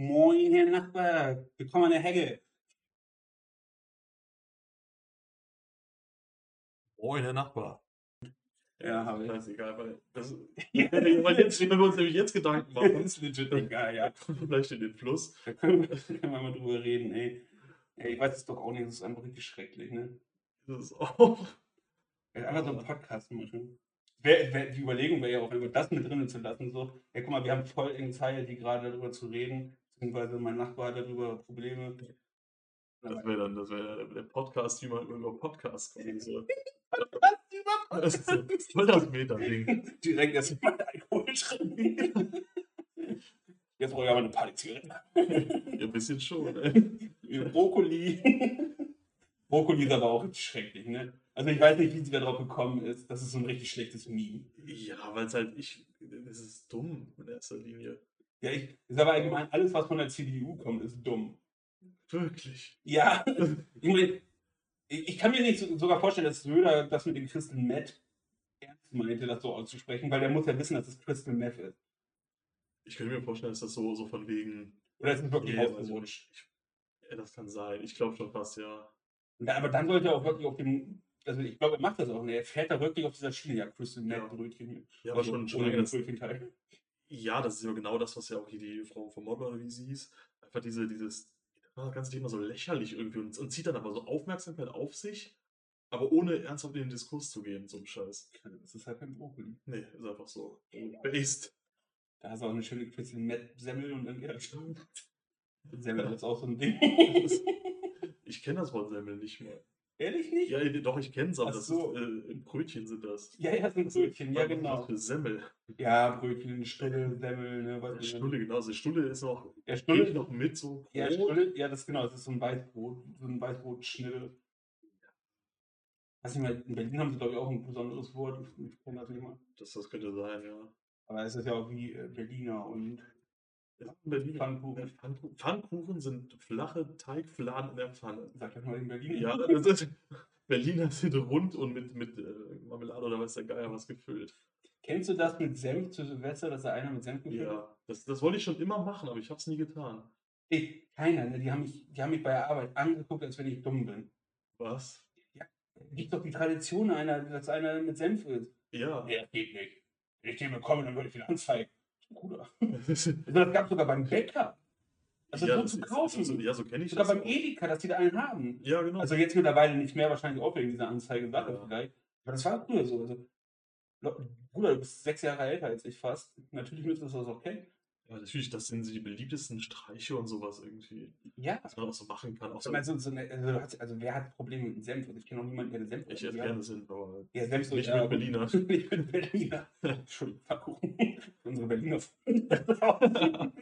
Moin, Herr Nachbar. Willkommen an der Hecke. Moin, Herr Nachbar. Ja, habe ich. Scheißegal, weil das, weil jetzt, wenn wir uns nämlich jetzt Gedanken machen, ist legit egal, ja. vielleicht in den Fluss. Da können wir, können wir mal drüber reden, ey. ey. Ich weiß es doch auch nicht, das ist einfach richtig schrecklich, ne? Das ist auch. Einfach so einen Podcast machen. Wär, wär, die Überlegung wäre ja auch das mit drinnen zu lassen. So, ja, guck mal, wir haben voll Anxiety gerade darüber zu reden, beziehungsweise mein Nachbar hat darüber Probleme. Das wäre dann, das wäre der Podcast, wie man über Podcasts gucken soll. Was über Das ist voll das Meta-Ding. Direkt erstmal Alkohol trinken. Jetzt brauche ich aber eine Partyzigarette. Ja, ein bisschen schon, ey. Brokkoli. Brokkoli ist aber auch schrecklich, ne? Also ich weiß nicht, wie sie da drauf gekommen ist. Das ist so ein richtig schlechtes Meme. Ja, weil es halt, ich, das ist dumm in erster Linie. Ja, ich, ist aber allgemein, alles, was von der CDU kommt, ist dumm. Wirklich. Ja, ich meine, ich, kann mir nicht so, sogar vorstellen, dass Söder das mit dem Crystal Meth ernst meinte, das so auszusprechen, weil der muss ja wissen, dass es Crystal Meth ist. Ich könnte mir vorstellen, dass das so, so von wegen. Oder ist es wirklich Nee, weiß ich. Ja, das kann sein. Ich glaube schon fast, ja. Ja, aber dann sollte er auch wirklich auf dem, also ich glaube, er macht das auch. Ne? Er fährt da wirklich auf dieser Schiene, ja, Crystal Meth Ja. Brötchen. Ja, aber Also schon, schon ohne lange das, Brötchenteil. Ja, das ist ja genau das, was ja auch hier die Frau von Modler, oder wie sie hieß, einfach diese, dieses, das ganze Thema so lächerlich irgendwie und, und zieht dann aber so Aufmerksamkeit auf sich, aber ohne ernsthaft in den Diskurs zu gehen, so ein Scheiß. Das ist halt kein Brokkoli. Nee, ist einfach so. Based. Da hast du auch eine schöne Crystal Meth Semmel und dann geht. Semmel ist auch so ein Ding. Ich kenne das Wort Semmel nicht mal. Ehrlich nicht? Ja, doch, ich kenne es, aber Ach das so. ist, äh, Brötchen sind das. Ja, ja, sind Brötchen, ja genau. Semmel. Ja, Brötchen, Stulle, Semmel, ne, was Stulle, genau. Also Stulle ist noch, Ja, Stulle, noch mit so ja, Brot. Stulle, ja, das genau, das ist so ein Weißbrot, so ein Weißbrotschnitte. Weiß nicht mehr, in Berlin haben sie, glaube ich, auch ein besonderes Wort, ich kenne das nicht mal. Das, das könnte sein, ja. Aber es ist ja auch wie äh, Berliner und Ja. Pfannkuchen. Pfannkuchen. Pfannkuchen sind flache Teigfladen in der Pfanne. Sag das mal in Berlin. Ja, das ist, Berliner sind rund und mit, mit äh, Marmelade oder weiß der Geier was gefüllt. Kennst du das mit Senf zu Silvester, dass da einer mit Senf gefüllt? Ja, das, das wollte ich schon immer machen, aber ich habe es nie getan. Ich, keiner, ne? die, haben mich, die haben mich bei der Arbeit angeguckt, als wenn ich dumm bin. Was? Gibt doch die Tradition, einer, dass einer mit Senf ist. Ja. Ja, geht nicht. Wenn ich den bekomme, dann würde ich ihn anzeigen. Bruder. Das ist- gab es sogar beim Bäcker. Also ja, so zu ist- kaufen. So, ja, so kenne ich sogar das. beim auch. Edeka, dass die da einen haben. Ja, genau. Also jetzt mittlerweile nicht mehr, wahrscheinlich auch wegen dieser Anzeige-Sache Ja. vielleicht. Aber das war früher so. Also, Bruder, du bist sechs Jahre älter als ich fast. Natürlich ist das okay. Ja, natürlich, das sind so die beliebtesten Streiche und sowas irgendwie, Ja. was man auch so machen kann. Auch so, Also, so eine, also, also wer hat Probleme mit Senf? Also ich kenne auch niemanden, der Senf ich esse gerne Sinn, aber Ja, Senf so, Nicht ja, mit Berliner. nicht mit Berliner. Entschuldigung, Pfannkuchen. Unsere Berliner Freunde.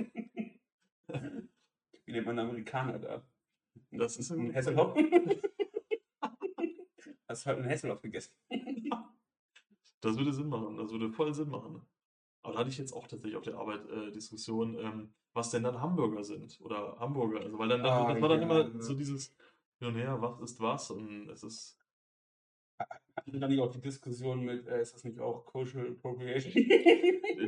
Wie nennt man Amerikaner da? das ist Ein ein Hesselhoff? Hast du heute einen Hesselhoff gegessen? Das würde Sinn machen, das würde voll Sinn machen. Aber da hatte ich jetzt auch tatsächlich auf der Arbeit äh, Diskussion, ähm, was denn dann Hamburger sind oder Hamburger. Also, weil dann, dann Ah, das war dann ja. immer so dieses hin und her, was ist was und es ist. Hatten dann nicht auch die Diskussion mit, äh, ist das nicht auch Cultural Appropriation?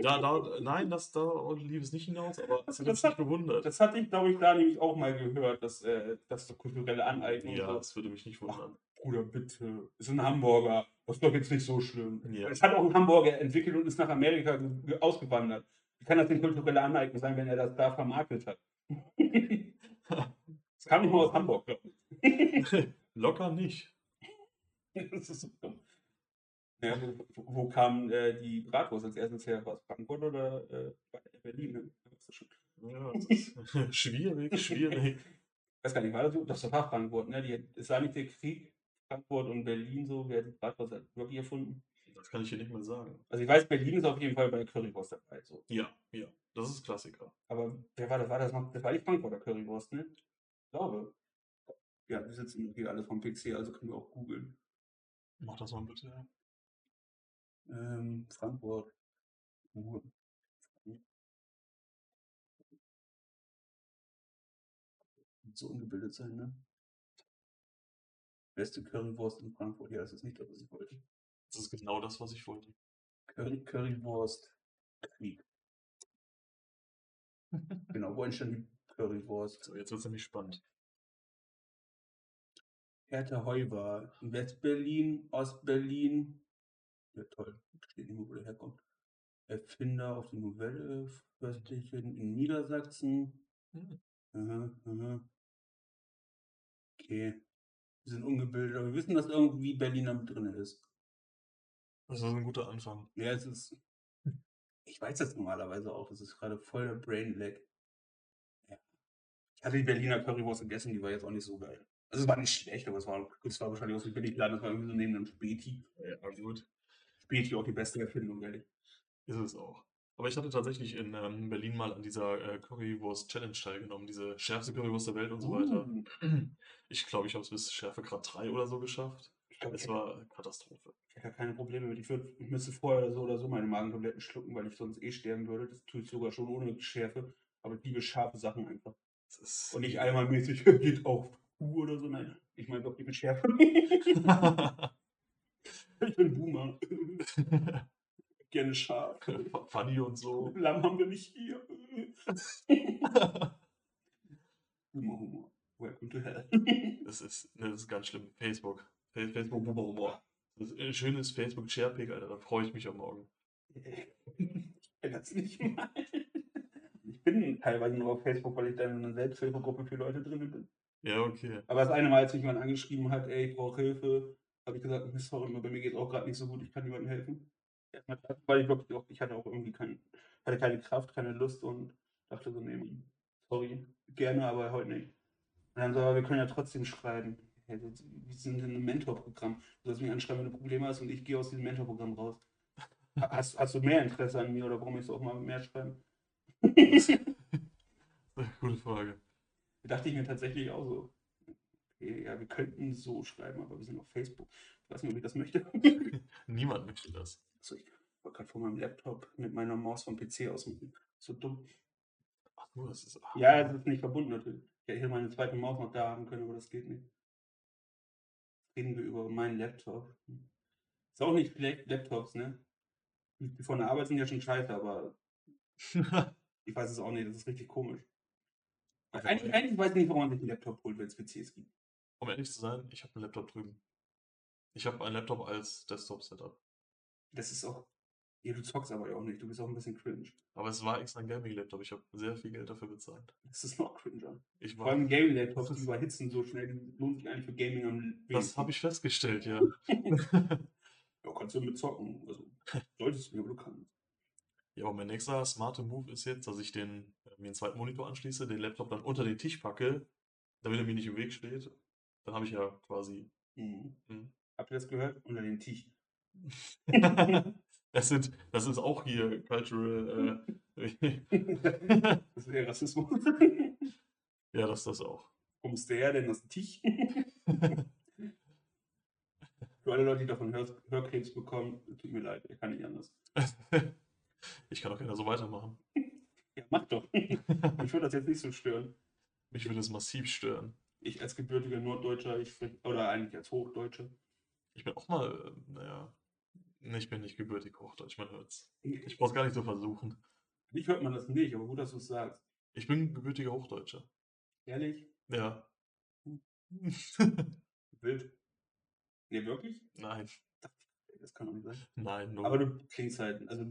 Da, da, nein, das, da lief es nicht hinaus, aber hat Das uns nicht gewundert. Das hatte ich, glaube ich, da nämlich auch mal gehört, dass äh, das so kulturelle Aneignung Ja, so. das würde mich nicht wundern. Bruder, bitte. Ist ein Hamburger. Das ist doch jetzt nicht so schlimm. Ja. Es hat auch ein Hamburger entwickelt und ist nach Amerika ge- ge- ausgewandert. Wie kann das denn kulturelle Aneignung sein, wenn er das da vermarktet hat? Das kam nicht mal aus Hamburg, glaube ich. Locker nicht. Das ist so dumm. Ja, wo, wo kam äh, die Bratwurst als erstes her? War es Frankfurt oder äh, Berlin? Ne? Das ist schon- Ja, das ist schwierig, schwierig. Ich weiß gar nicht, war das so? Das war Frankfurt, ne? Die, es war nicht der Krieg, Frankfurt und Berlin so, wer hat Bratwurst wirklich erfunden? Das kann ich hier nicht mehr sagen. Also ich weiß, Berlin ist auf jeden Fall bei Currywurst dabei. So. Ja, ja, das ist Klassiker. Aber wer war das? War das noch? Das war die Frankfurter Currywurst, ne? Ich glaube. Ja, wir sitzen hier alle vom PC, also können wir auch googeln. Mach das mal bitte. Ähm, Frankfurt. So ungebildet sein, ne? Beste Currywurst in Frankfurt. Ja, das ist nicht das, was ich wollte. Das ist genau das, was ich wollte. Curry, Currywurst Krieg. genau, wo entstand die Currywurst. So, jetzt wird es nämlich spannend. Hertha Heuber. West-Berlin, Ost-Berlin. Ja, toll. Steht nicht mehr, wo der herkommt. Erfinder auf die Novelle. Fürstlichen in Niedersachsen. Hm. Aha, aha. Okay. Wir sind ungebildet, aber wir wissen, dass irgendwie Berliner mit drin ist. Das ist ein guter Anfang. Ja, es ist. Ich weiß das normalerweise auch. Das ist gerade voll der Brain Lag. Ja. Ich hatte die Berliner Currywurst gegessen, die war jetzt auch nicht so geil. Also es war nicht schlecht, aber es war, es war wahrscheinlich auch so billig laden, das war irgendwie so neben einem Späti. Ja, gut. Späti auch die beste Erfindung, ehrlich. Ist es auch. Aber ich hatte tatsächlich in ähm, Berlin mal an dieser äh, Currywurst Challenge teilgenommen, diese schärfste Currywurst der Welt und so weiter. Uh, Ich glaube, ich habe es bis Schärfegrad 3 oder so geschafft. ich glaube, ich, Es hätte- war Katastrophe. ich hätte keine Probleme mit. Ich, würd, ich müsste vorher oder so oder so meine Magentabletten schlucken, weil ich sonst eh sterben würde. Das tue ich sogar schon ohne Schärfe. Aber ich liebe scharfe Sachen einfach. Und nicht einmal mäßig geht auf Kuh oder so. Nein, ich meine doch die mit Schärfe. ich bin Boomer. Gerne scharf. Funny und so. Lamm haben wir nicht hier. Humor, Humor. Welcome to hell. Das ist, ne, das ist ganz schlimm. Facebook. Fa- Facebook Humor. Das ist ein schönes Facebook Sharepick, Alter. Da freue ich mich am Morgen. Ich kenne das nicht mal. Ich bin teilweise nur auf Facebook, weil ich da in einer Selbsthilfegruppe für Leute drin bin. Ja, okay. Aber das eine Mal, als mich jemand angeschrieben hat, ey, ich brauche Hilfe, habe ich gesagt, "Nee, sorry, bei mir geht es auch gerade nicht so gut, ich kann niemandem helfen. Weil ich wirklich auch, ich hatte auch irgendwie kein, hatte keine Kraft, keine Lust und dachte so, nee, sorry, gerne, aber heute nicht. Und dann so, aber wir können ja trotzdem schreiben. Hey, wir sind in einem Mentorprogramm. Du sollst mich anschreiben, wenn du Probleme hast und ich gehe aus diesem Mentorprogramm raus. Ha- Hast, hast du mehr Interesse an mir oder warum ich so auch mal mehr schreiben? Gute Frage. dachte ich mir tatsächlich auch so. Okay, ja, wir könnten so schreiben, aber wir sind auf Facebook. Ich weiß nicht, ob ich das möchte. Niemand möchte das. So, ich wollte gerade vor meinem Laptop mit meiner Maus vom PC ausmachen. So dumm. Ach so, das ist. Ja, es ist nicht verbunden natürlich. Ich hätte hier meine zweite Maus noch da haben können, aber das geht nicht. Reden wir über meinen Laptop. Ist auch nicht schlecht, Laptops, ne? Die von der Arbeit sind ja schon scheiße, aber ich weiß es auch nicht, das ist richtig komisch. Aber- Eigentlich, eigentlich weiß ich nicht, warum man sich einen Laptop holt, wenn es PCs gibt. um ehrlich zu sein, ich habe einen Laptop drüben. Ich habe einen Laptop als Desktop-Setup. Das ist auch. Ja, du zockst aber ja auch nicht, du bist auch ein bisschen cringe. Aber es war extra ein Gaming-Laptop. Ich habe sehr viel Geld dafür bezahlt. Das ist noch cringer. Ich Vor allem Gaming-Laptops, die überhitzen so schnell, die lohnen sich eigentlich für Gaming am das wenigsten. habe ich festgestellt, ja. Ja, kannst du mit zocken. Also, solltest du, aber du kannst. Ja, aber mein nächster smarte Move ist jetzt, dass ich den, äh, mir einen zweiten Monitor anschließe, den Laptop dann unter den Tisch packe, damit er mir nicht im Weg steht. Dann habe ich ja quasi. Mhm. Hm. Habt ihr das gehört? Unter den Tisch. das, sind, das ist auch hier Cultural. Äh, Das ist eher Rassismus. ja, das ist das auch. Warum ist der denn das Tisch? Für alle Leute, die davon Hör Hörkrebs bekommen, tut mir leid, ich kann nicht anders. ich kann auch gerne so weitermachen. Ja, mach doch. Mich würde das jetzt nicht so stören. Mich würde es massiv stören. Ich als gebürtiger Norddeutscher, ich oder eigentlich als Hochdeutscher, Ich bin auch mal, äh, naja, ich bin nicht gebürtig Hochdeutsch, man hört's. Ich brauch's gar nicht so versuchen. Nicht hört man das nicht, aber gut, dass du es sagst. Ich bin gebürtiger Hochdeutscher. Ehrlich? Ja. Wild. Nee, wirklich? Nein, Das kann doch nicht sein. nein, nur. Aber du klingst halt, also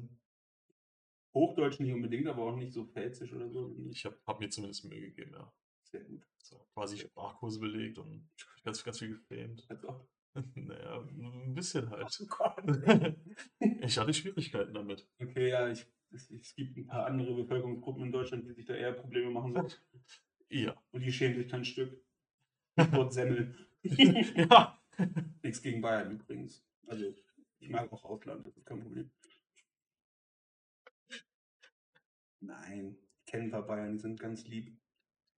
Hochdeutsch nicht unbedingt, aber auch nicht so pfälzisch oder so. ich habe hab mir zumindest Mühe gegeben, ja. Sehr gut. So, quasi Sprachkurse belegt und ganz, ganz viel gefilmt. Also, naja, ein bisschen halt. oh Gott. Ich hatte Schwierigkeiten damit. Okay, ja, ich, es, es gibt ein paar andere Bevölkerungsgruppen in Deutschland, die sich da eher Probleme machen sollen. Ja. Und die schämen sich kein Stück. Wort Semmel. ja. Nichts gegen Bayern übrigens. Also, ich mag auch Ausland, das ist kein Problem. Nein, ich kenne ein paar Bayern, die sind ganz lieb.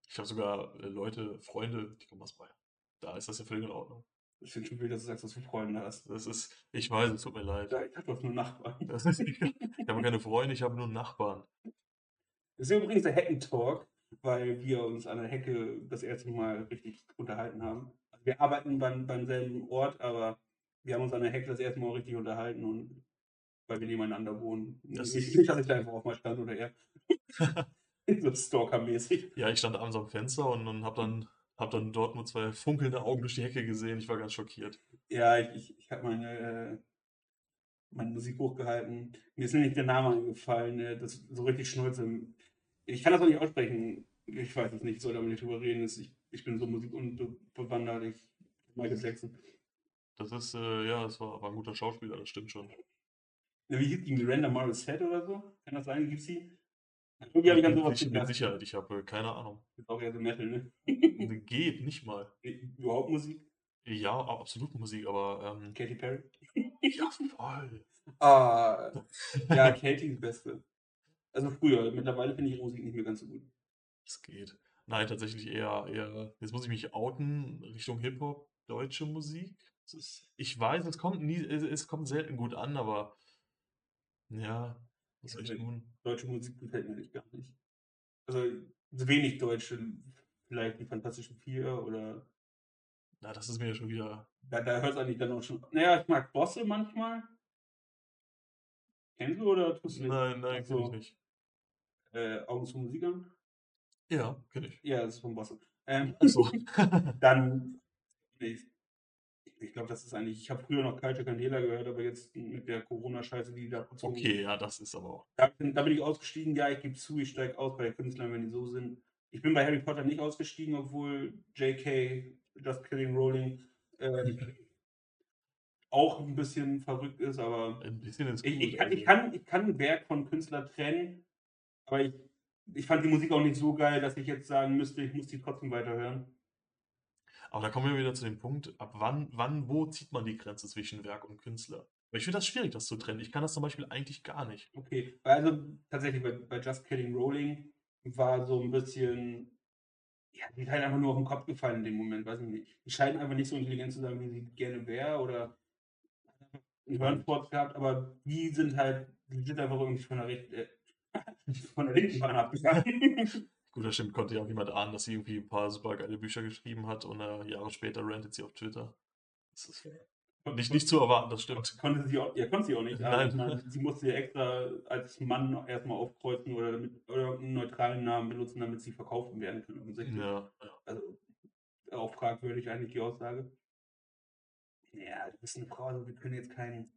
Ich habe sogar äh, Leute, Freunde, die kommen aus Bayern. Da ist das ja völlig in Ordnung. Ich finde schon wild, dass du sagst, dass du Freunde hast. Das ist, ich weiß, es tut mir leid. Ja, Ich habe doch nur Nachbarn. Das ist, ich habe keine Freunde, ich habe nur Nachbarn. Das ist übrigens der Heckentalk, weil wir uns an der Hecke das erste Mal richtig unterhalten haben. Also wir arbeiten beim, beim selben Ort, aber wir haben uns an der Hecke das erste Mal richtig unterhalten und weil wir nebeneinander wohnen. Das nicht, ist- nicht, dass ich da einfach auf mal stand oder er. So stalkermäßig. Ja, ich stand abends am Fenster und und habe dann habe dann dort nur 2 funkelnde Augen durch die Hecke gesehen. Ich war ganz schockiert. Ja, ich ich ich habe meine, äh meine Musik hochgehalten. Mir ist nämlich der Name eingefallen, äh, das so richtig Schnulze. Ich kann das auch nicht aussprechen. Ich weiß es nicht, ich soll aber nicht drüber reden. ich ich bin so musikunbewandert, ich Michael Jackson. Das ist, äh ja, das war war 'n guter Schauspieler, das stimmt schon. Ja, wie hieß die? Miranda Morissette oder so? Kann das sein? Gibt's die? Irgendwie habe ich an so was Mit gedacht. Sicherheit, ich habe, äh, keine Ahnung. Ist auch eher so Metal, ne? Geht, nicht mal. Überhaupt Musik? Ja, absolut Musik, aber, ähm Katy Perry? Ja, voll. Ah, ja, Katy ist Beste. Also früher, mittlerweile finde ich ihre Musik nicht mehr ganz so gut. Es geht. Nein, tatsächlich eher eher jetzt muss ich mich outen, Richtung Hip-Hop, deutsche Musik. Ist ich weiß, es kommt nie es es kommt selten gut an, aber ja, was soll ich tun? Deutsche Musik gefällt mir eigentlich gar nicht. Also, wenig deutsche, vielleicht die Fantastischen 4 oder Na, das ist mir ja schon wieder Da da hört's eigentlich dann auch schon na ja, ich mag Bosse manchmal. Kennst du oder tust du nicht? Nein, nein, kenne ich nicht. Äh, Augen zu Musikern? Ja, kenne ich. Ja, das ist von Bosse. Ähm, so. dann ne, ich glaube, das ist eigentlich ich habe früher noch Kaija Candela gehört, aber jetzt mit der Corona-Scheiße, die da abgezogen Okay, ja, das ist aber auch Da bin da bin ich ausgestiegen. Ja, ich gebe zu, ich steige aus bei Künstlern, wenn die so sind. Ich bin bei Harry Potter nicht ausgestiegen, obwohl J.K. Just Kidding Rowling, ähm, auch 'n bisschen verrückt ist, aber Ein bisschen ist ich ich gut, kann ich also kann ich kann 'n Werk von Künstler trennen, aber ich ich fand die Musik auch nicht so geil, dass ich jetzt sagen müsste, ich muss die trotzdem weiterhören. Aber da kommen wir wieder zu dem Punkt, ab wann wann wo zieht man die Grenze zwischen Werk und Künstler? Weil ich finde das schwierig, das zu trennen. Ich kann das zum Beispiel eigentlich gar nicht. Okay, also tatsächlich bei bei Just Kidding Rowling war so 'n bisschen ja, die halt einfach nur auf'n Kopf gefallen in dem Moment, weiß ich nicht. Die scheint einfach nicht so intelligent zu sein, wie sie gerne wäre oder 'n Hirnfurz gehabt, aber die sind halt die sind einfach irgendwie von der rechten äh, von der linken Bahn abgegangen. Gut, das stimmt, konnte ja auch niemand ahnen, dass sie irgendwie 'n paar supergeile Bücher geschrieben hat und, äh, Jahre später rantet sie auf Twitter. Das ist nicht nicht zu erwarten, das stimmt. Konnte sie auch ja, konnte sie auch nicht, Nein. ich meine, sie musste ja extra als Mann erst mal aufkreuzen oder damit oder irgend 'n neutralen Namen benutzen, damit sie verkauft werden offensichtlich. Ja, ja. Also, auch fragwürdig eigentlich die Aussage. Ja, du bist 'ne Frau, also wir können jetzt keinen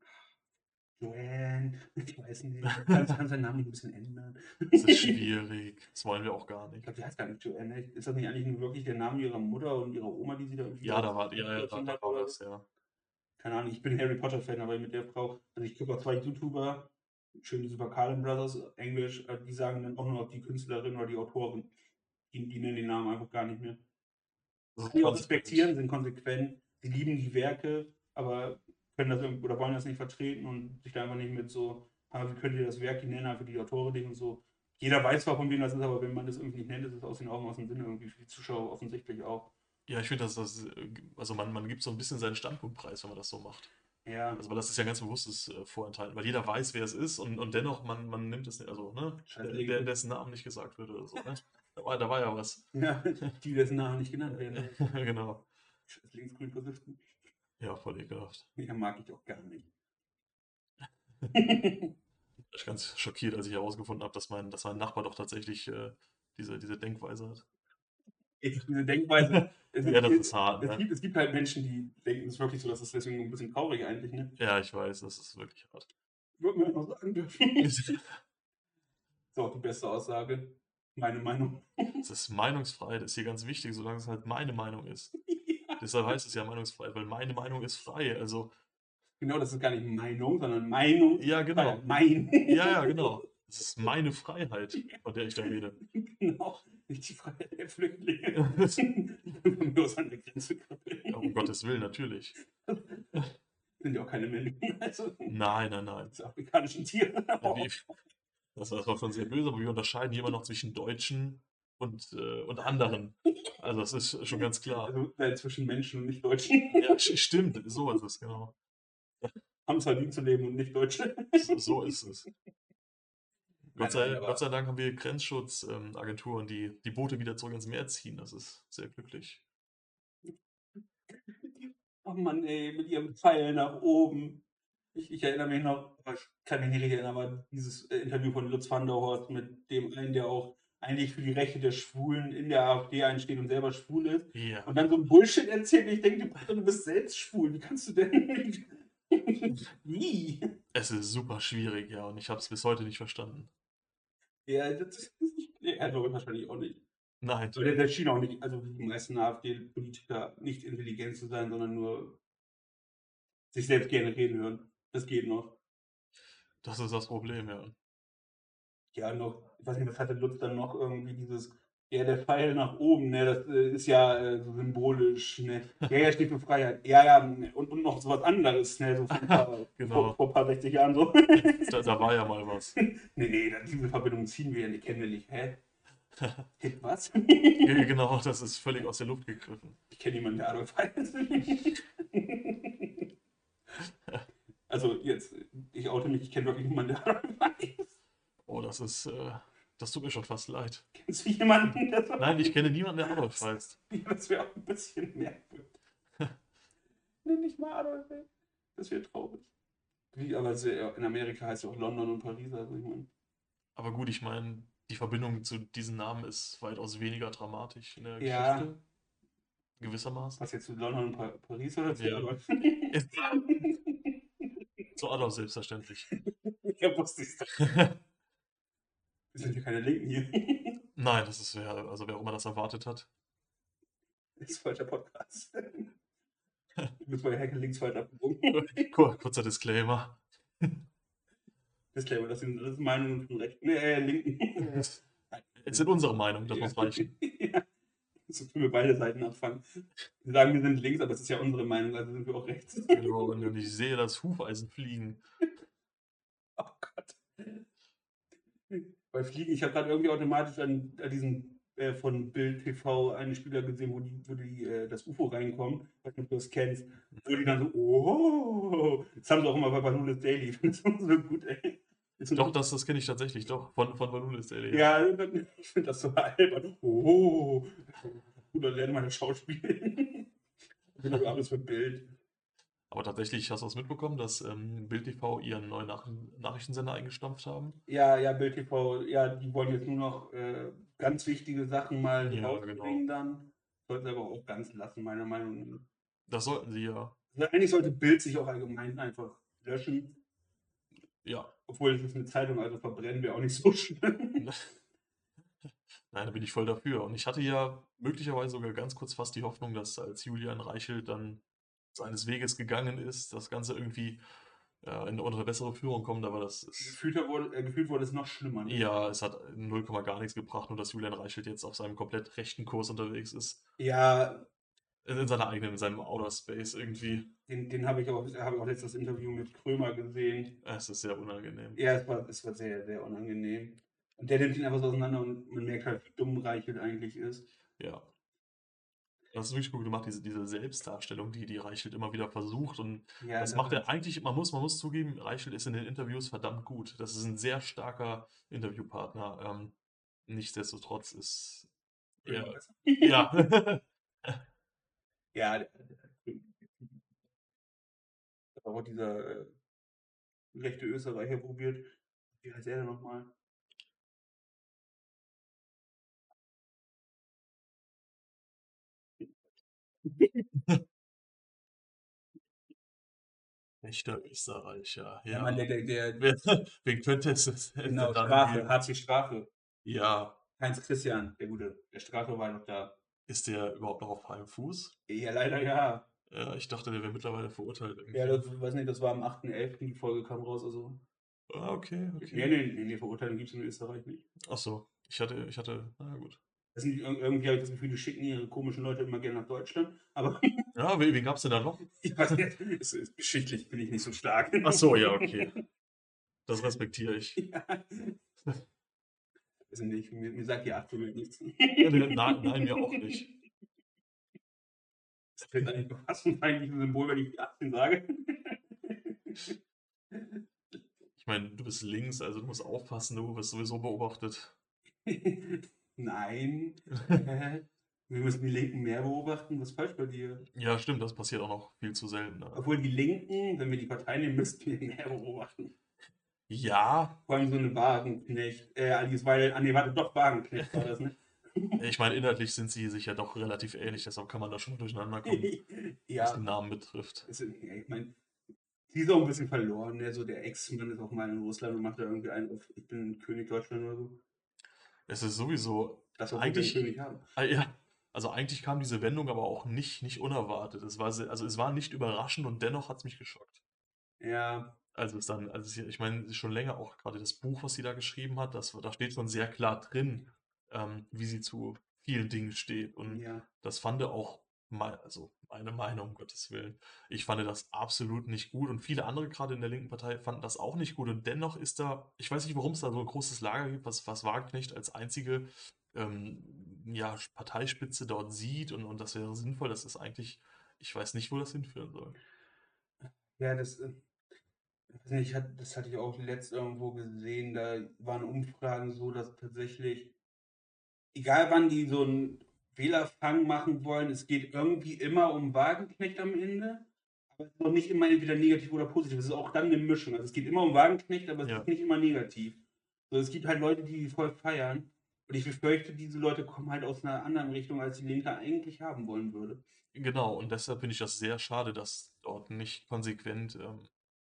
Joanne, ich weiß nicht, kannst kannst deinen Namen nicht 'n bisschen ändern? Das ist schwierig. Das wollen wir auch gar Ich nicht. glaube, die heißt gar nicht Joanne, ne? Ist das nicht eigentlich nur wirklich der Name ihrer Mutter und ihrer Oma, die sie da irgendwie Ja, da war ja, ja, da war so? ja. Keine Ahnung, ich bin Harry Potter-Fan, aber mit der Frau also ich gucke auch 2 YouTuber, schön diese Bacallen Brothers, Englisch, äh, die sagen dann auch nur noch die Künstlerin oder die Autorin. Die die nennen den Namen einfach gar nicht mehr. Das ich auch konsequent. respektieren, sind konsequent, sie lieben die Werke, aber können das oder wollen das nicht vertreten und sich da einfach nicht mit so: „Ah, wie könnt ihr das Werk nicht nennen, einfach die Autorin nicht“ und so. Jeder weiß zwar, von wem das ist, aber wenn man das irgendwie nicht nennt, ist es aus den Augen, aus dem Sinne irgendwie für die Zuschauer offensichtlich auch. Ja, ich finde, dass das äh, also man man gibt so 'n bisschen seinen Standpunkt preis, wenn man das so macht. Ja. Also, weil das ist ja 'n ganz bewusstes, äh, Vorenthalten, weil jeder weiß, wer es ist und und dennoch man man nimmt es also, ne, der der dessen Namen nicht gesagt wird oder so, ne? Da war da war ja was. Ja, die, dessen Namen nicht genannt werden. Genau. Scheiß linksgrün Versifften. Ja, voll ekelhaft. Ja, mag ich auch gar nicht. Ich war ganz schockiert, als ich herausgefunden habe, dass mein dass mein Nachbar doch tatsächlich, äh, diese diese Denkweise hat. Diese Denkweise es Ja, das gibt ist hart, es ne? gibt es gibt halt Menschen, die denken es ist wirklich so, das ist deswegen 'n bisschen traurig eigentlich, ne? Ja, ich weiß, das ist wirklich hart. Würde man noch sagen dürfen. Ist auch die beste Aussage. Meine Meinung. Es ist Meinungsfreiheit ist hier ganz wichtig, solange es halt meine Meinung ist. Deshalb heißt es ja Meinungsfreiheit, weil meine Meinung ist frei, also Genau, das ist gar nicht Meinung, sondern Meinung. Ja, genau. Weil mein. Ja, ja, genau. Das ist meine Freiheit, von der ich da rede. Genau, nicht die Freiheit der Flüchtlinge. Von mir aus an der Grenze krabbeln. Ja, um Gottes Willen, natürlich. Sind ja auch keine Menschen, also Nein, nein, nein. diese afrikanischen Tiere. Ja, das das war schon sehr böse, aber wir unterscheiden hier immer noch zwischen Deutschen und, äh, und anderen. Also, das ist schon ganz klar. Also, zwischen Menschen und Nicht-Deutschen. Ja, st stimmt, so ist es, genau. Haben es verdient zu leben und nicht Deutsche. So so ist es. Gott sei Gott sei Dank haben wir Grenzschutz ähm, die die Boote wieder zurück ins Meer ziehen. Das ist sehr glücklich. Oh Mann, ey, mit ihrem Pfeil nach oben. Ich ich erinnere mich noch ich kann mich nicht erinnern, aber dieses, äh, Interview von Lutz van der Horst mit dem einen, der auch eigentlich für die Rechte der Schwulen in der AfD einsteht und selber schwul ist. Ja. Und dann so ein Bullshit erzählt. Ich denke, du, bist selbst schwul. Wie kannst du denn. Wie? Es ist super schwierig, ja, und ich habe es bis heute nicht verstanden. Ja, das ist. Er glaube ich wahrscheinlich auch nicht. Nein. Aber der, schien auch nicht, also wie die meisten AfD-Politiker, nicht intelligent zu sein, sondern nur sich selbst gerne reden hören. Das geht noch. Das ist das Problem, ja. Ja, noch, ich weiß nicht, was hatte Lutz dann noch irgendwie dieses, ja, der Pfeil nach oben, ne, das äh, ist ja äh, so symbolisch, ne. Ja, ja, steht für Freiheit. Ja, ja, und, und noch so was anderes, ne, so vor, ein paar- Genau. vor, vor ein paar 60 Jahren so. Da, da war ja mal was. nee, nee, diese Verbindung ziehen wir ja nicht, kennen wir nicht. Hä? Hit was? Ja, Genau, das ist völlig aus der Luft gegriffen. Ich kenne niemanden, der Adolf heißt. also jetzt, ich oute mich, ich kenne wirklich niemanden, der Adolf heißt. Oh, das ist, äh, das tut mir schon fast leid. Kennst du jemanden, der so Nein, ich kenne niemanden, der Adolf heißt. Ja, das wäre auch ein bisschen merkwürdig. Nenn nicht mal Adolf, ey. Das wäre traurig. Wie, aber wär- in Amerika heißt ja auch London und Paris, also ich meine. Aber gut, ich meine, die Verbindung zu diesen Namen ist weitaus weniger dramatisch in der Ja. Geschichte. Gewissermaßen. Was jetzt zu London und pa Paris oder zu Ja. Adolf? Zu Adolf selbstverständlich. ja, wusste ich doch. Wir sind ja keine Linken hier. Nein, das ist wer, also wer auch immer das erwartet hat. Das ist falscher Podcast. Du bist bei Hecke links falsch abgebogen. Kur- Kurzer Disclaimer. Disclaimer, das sind, das sind Meinungen von Rechten. Nee, äh, Linken. Es sind unsere Meinungen, das muss reichen. ja. So können wir beide Seiten abfangen. Wir sagen, wir sind links, aber es ist ja unsere Meinung, also sind wir auch rechts. Genau, und ich sehe das Hufeisen fliegen. Oh Gott. Bei Fliegen, ich habe gerade irgendwie automatisch an, an diesen äh, von Bild TV einen Spieler gesehen, wo die, wo die äh, das UFO ich nicht, ob du das kennst, wo die dann so, oh, das haben sie auch immer bei Banulis Daily, ich finde das so gut, ey. Doch, das, das kenne ich tatsächlich, doch, von, von Valulis Daily. Ja, ich finde das so albern. Oh, Bruder, lerne meine Schauspiel. Ich bin aber alles für Bild. Aber tatsächlich hast du es mitbekommen, dass ähm, Bild TV ihren neuen Nach Nachrichtensender eingestampft haben. Ja, ja, Bild TV, ja, die wollen jetzt nur noch äh, ganz wichtige Sachen mal Ja, rausbringen dann. Sollten sie aber auch ganz lassen, meiner Meinung nach. Das sollten sie ja. Also eigentlich sollte Bild sich auch allgemein einfach löschen. Ja. Obwohl es ist eine Zeitung, also verbrennen wir auch nicht so schlimm. Nein, da bin ich voll dafür. Und ich hatte ja möglicherweise sogar ganz kurz fast die Hoffnung, dass als Julian Reichelt dann seines Weges gegangen ist, das Ganze irgendwie ja, in unter bessere Führung kommt, aber das ist. gefühlt, wurde, äh, gefühlt wurde es noch schlimmer. ne? Ja, es hat 0, gar nichts gebracht, nur dass Julian Reichelt jetzt auf seinem komplett rechten Kurs unterwegs ist. Ja, In, in seiner eigenen, in seinem Outer Space irgendwie. den, den habe ich auch, habe ich auch letztes Interview mit Krömer gesehen. Es ist sehr unangenehm. Ja, es war, es war sehr, sehr unangenehm. Und der nimmt ihn einfach so auseinander und man merkt halt, wie dumm Reichelt eigentlich ist. Ja. Das ist wirklich gut gemacht, diese, diese Selbstdarstellung, die, die Reichelt immer wieder versucht. Und Ja, das macht er eigentlich, man muss, man muss zugeben, Reichelt ist in den Interviews verdammt gut. Das ist ein sehr starker Interviewpartner. Ähm, nichtsdestotrotz ist. Ja. ja. Ja, das auch dieser äh, rechte Österreicher probiert. Wie heißt er denn nochmal? Echter Österreicher, Ja, ja. Mann, der, der, der, Wer, wen könnte es es genau, dann Strafe, geben? HC Strafe. Ja. Heinz Christian, der gute, der Strafe war noch da. Ist der überhaupt noch auf freiem Fuß? Ja, leider ja. Ja, ich dachte, der wäre mittlerweile verurteilt. Irgendwie. Ja, das, weiß nicht, das war am 8.11. die Folge kam raus, also. ah, okay, okay. Nee, nee, nee, nee Verurteilung gibt es in Österreich nicht. Ach so, ich hatte, ich hatte, na gut. Das sind, ir- irgendwie habe ich das Gefühl, die schicken ihre komischen Leute immer gerne nach Deutschland. Aber Ja, wen, gab es denn da noch? nicht, es ist, geschichtlich bin ich nicht so stark. Ach so, ja, okay. Das respektiere ich. ja. Also nicht, mir, mir sagt die 18 nichts. Ja, nein, nein, mir auch nicht. Das fällt eigentlich noch fast ein feindliches Symbol, wenn ich die 18 sage. Ich meine, du bist links, also du musst aufpassen, du wirst sowieso beobachtet. Nein. Wir müssen die Linken mehr beobachten. Was ist falsch bei dir? Ja, stimmt, das passiert auch noch viel zu selten. aber- Obwohl die Linken, wenn wir die Partei nehmen, müssten wir mehr beobachten. Ja. Vor allem so eine Wagenknecht, äh, Alice Weidel, ah nee, warte, doch, Wagenknecht war das, ne? Ich meine, inhaltlich sind sie sich ja doch relativ ähnlich, deshalb kann man da schon durcheinander kommen, was ja, den Namen betrifft. ist, ich meine, sie ist auch ein bisschen verloren, ne? So der Ex-Mann ist auch mal in Russland und macht da irgendwie einen auf, ich bin König Deutschland oder so. Es ist sowieso Das eigentlich, König haben. ah, ja, also eigentlich kam diese Wendung aber auch nicht, nicht unerwartet. Es war, also es war nicht überraschend und dennoch hat es mich geschockt. Ja, Also es dann, also ich meine, schon länger auch gerade das Buch, was sie da geschrieben hat, das, da steht schon sehr klar drin, ähm, wie sie zu vielen Dingen steht. Und ja. das fand er auch, mal, also meine Meinung, um Gottes Willen. Ich fand das absolut nicht gut und viele andere gerade in der linken Partei fanden das auch nicht gut. Und dennoch ist da, ich weiß nicht, warum es da so ein großes Lager gibt, was, was Wagenknecht als einzige ähm, ja, Parteispitze dort sieht und, und das wäre sinnvoll. Das ist eigentlich, ich weiß nicht, wo das hinführen soll. Ja, das, äh, ich hat, das hatte ich auch letzt irgendwo gesehen, da waren Umfragen so, dass tatsächlich, egal wann die so einen Wählerfang machen wollen, es geht irgendwie immer um Wagenknecht am Ende, aber es ist auch nicht immer entweder negativ oder positiv, es ist auch dann eine Mischung. Also es geht immer um Wagenknecht, aber es Ja. ist nicht immer negativ. So, es gibt halt Leute, die die voll feiern und ich befürchte, diese Leute kommen halt aus einer anderen Richtung, als die Linke eigentlich haben wollen würde. Genau, und deshalb finde ich das sehr schade, dass dort nicht konsequent ähm,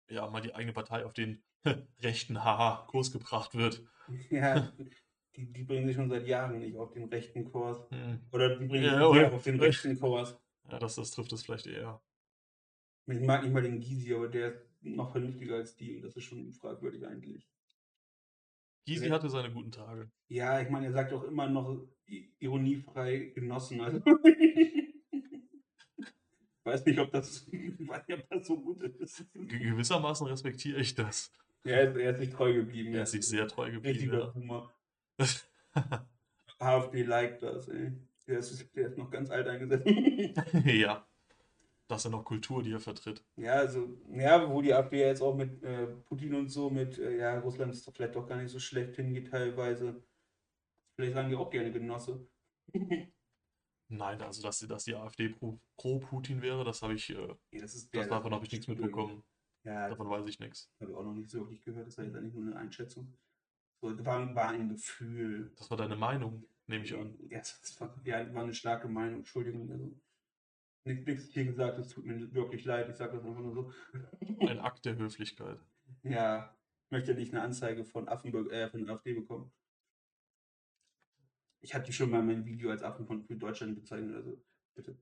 ja mal die eigene Partei auf den rechten Haha-Kurs gebracht wird. Ja, die, die bringen sich schon seit Jahren nicht auf den rechten Kurs. Hm. Oder die bringen Ja, sich oder- auf den rechten Kurs. Ja, das, das trifft es vielleicht eher. Ich mag nicht mal den Gysi, aber der ist noch vernünftiger als die und das ist schon fragwürdig eigentlich. Gysi Ja. hatte seine guten Tage. Ja, ich meine, er sagt auch immer noch ironiefrei genossen. Also. weiß nicht, ob das, nicht, ob das so gut ist. Ge- Gewissermaßen respektiere ich das. Ja, er ist, er ist sich treu geblieben. Er ist sich sehr treu geblieben. Richtiger Humor. AfD liked das, ey. Der ist, der ist noch ganz alt eingesetzt. ja. Das ist ja noch Kultur, die er vertritt. Ja, also, ja, wo die AfD ja jetzt auch mit äh, Putin und so, mit, äh, ja, Russland ist doch vielleicht doch gar nicht so schlecht hingeht teilweise. Vielleicht sagen die auch gerne Genosse. Nein, also dass, die- dass die AfD pro, pro Putin wäre, das habe ich, äh, Ja, das ist das, davon habe ich nichts mitbekommen. Ja, Davon weiß ich nichts. habe ich auch noch nicht so wirklich gehört. Das war jetzt eigentlich nur eine Einschätzung. So, war, war ein Gefühl. Das war deine Meinung, nehme ich an. Ja, das war, ja, war eine starke Meinung. Entschuldigung. Also, nichts, nichts hier gesagt, es tut mir wirklich leid. Ich sage das einfach nur so. Ein Akt der Höflichkeit. Ja, ich möchte nicht eine Anzeige von Affenburg, äh, von der AfD bekommen. Ich hatte schon mal in meinem Video als Affen von für Deutschland bezeichnet, also bitte.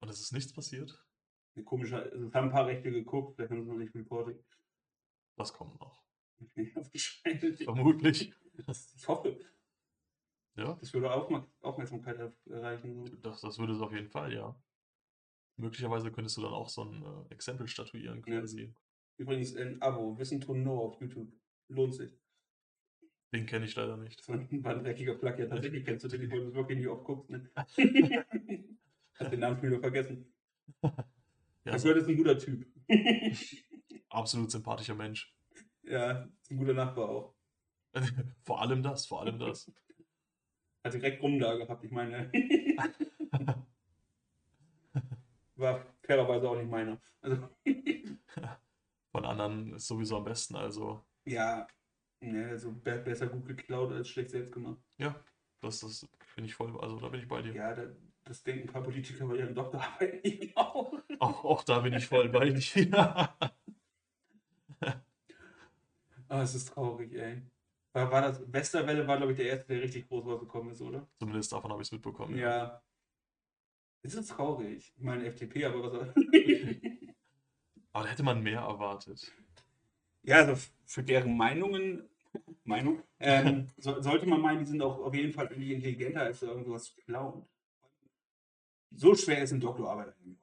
Und es ist nichts passiert. Eine komische, also es haben ein paar Rechte geguckt, vielleicht haben sie es noch nicht reportet. Das kommt noch. Wahrscheinlich. Vermutlich. Ich hoffe, Ja, das würde Aufmerk Aufmerksamkeit erreichen. So. das, das würde es auf jeden Fall, ja. Möglicherweise könntest du dann auch so ein äh, Exempel statuieren, Ja. quasi. Übrigens ein Abo, Wissen to Know auf YouTube. Lohnt sich. Den kenne ich leider nicht. Das war ein, dreckiger Plug, ja tatsächlich kennst du den, ich wollte es wirklich nicht oft guckst, ne? Hast den Namen schon wieder vergessen. Ja, Ich so, gehört, ist ein guter Typ. absolut sympathischer Mensch. Ja, ist ein guter Nachbar auch. vor allem das, vor allem das. Hat direkt rum da gehabt, ich meine. War fairerweise auch nicht meiner. Also, Von anderen ist sowieso am besten, also ja, ne, also be besser gut geklaut als schlecht selbst gemacht. ja, das, das bin ich voll, also da bin ich bei dir. Ja, da, das denken ein paar Politiker bei ihren Doktorarbeiten nicht auch. Auch, auch da bin ich voll bei dir. Ah, es ist traurig, ey. War, war das, Westerwelle war, glaube ich, der erste, der richtig groß rausgekommen ist, oder? Zumindest davon habe ich es mitbekommen. Ja. Es ist traurig. Ich meine FDP, aber was. Aber da hätte man mehr erwartet. ja, also für deren Meinungen, Meinung, ähm, so, sollte man meinen, die sind auch auf jeden Fall irgendwie intelligenter als irgendwas zu klauen. So schwer ist eine Doktorarbeit eigentlich. nicht.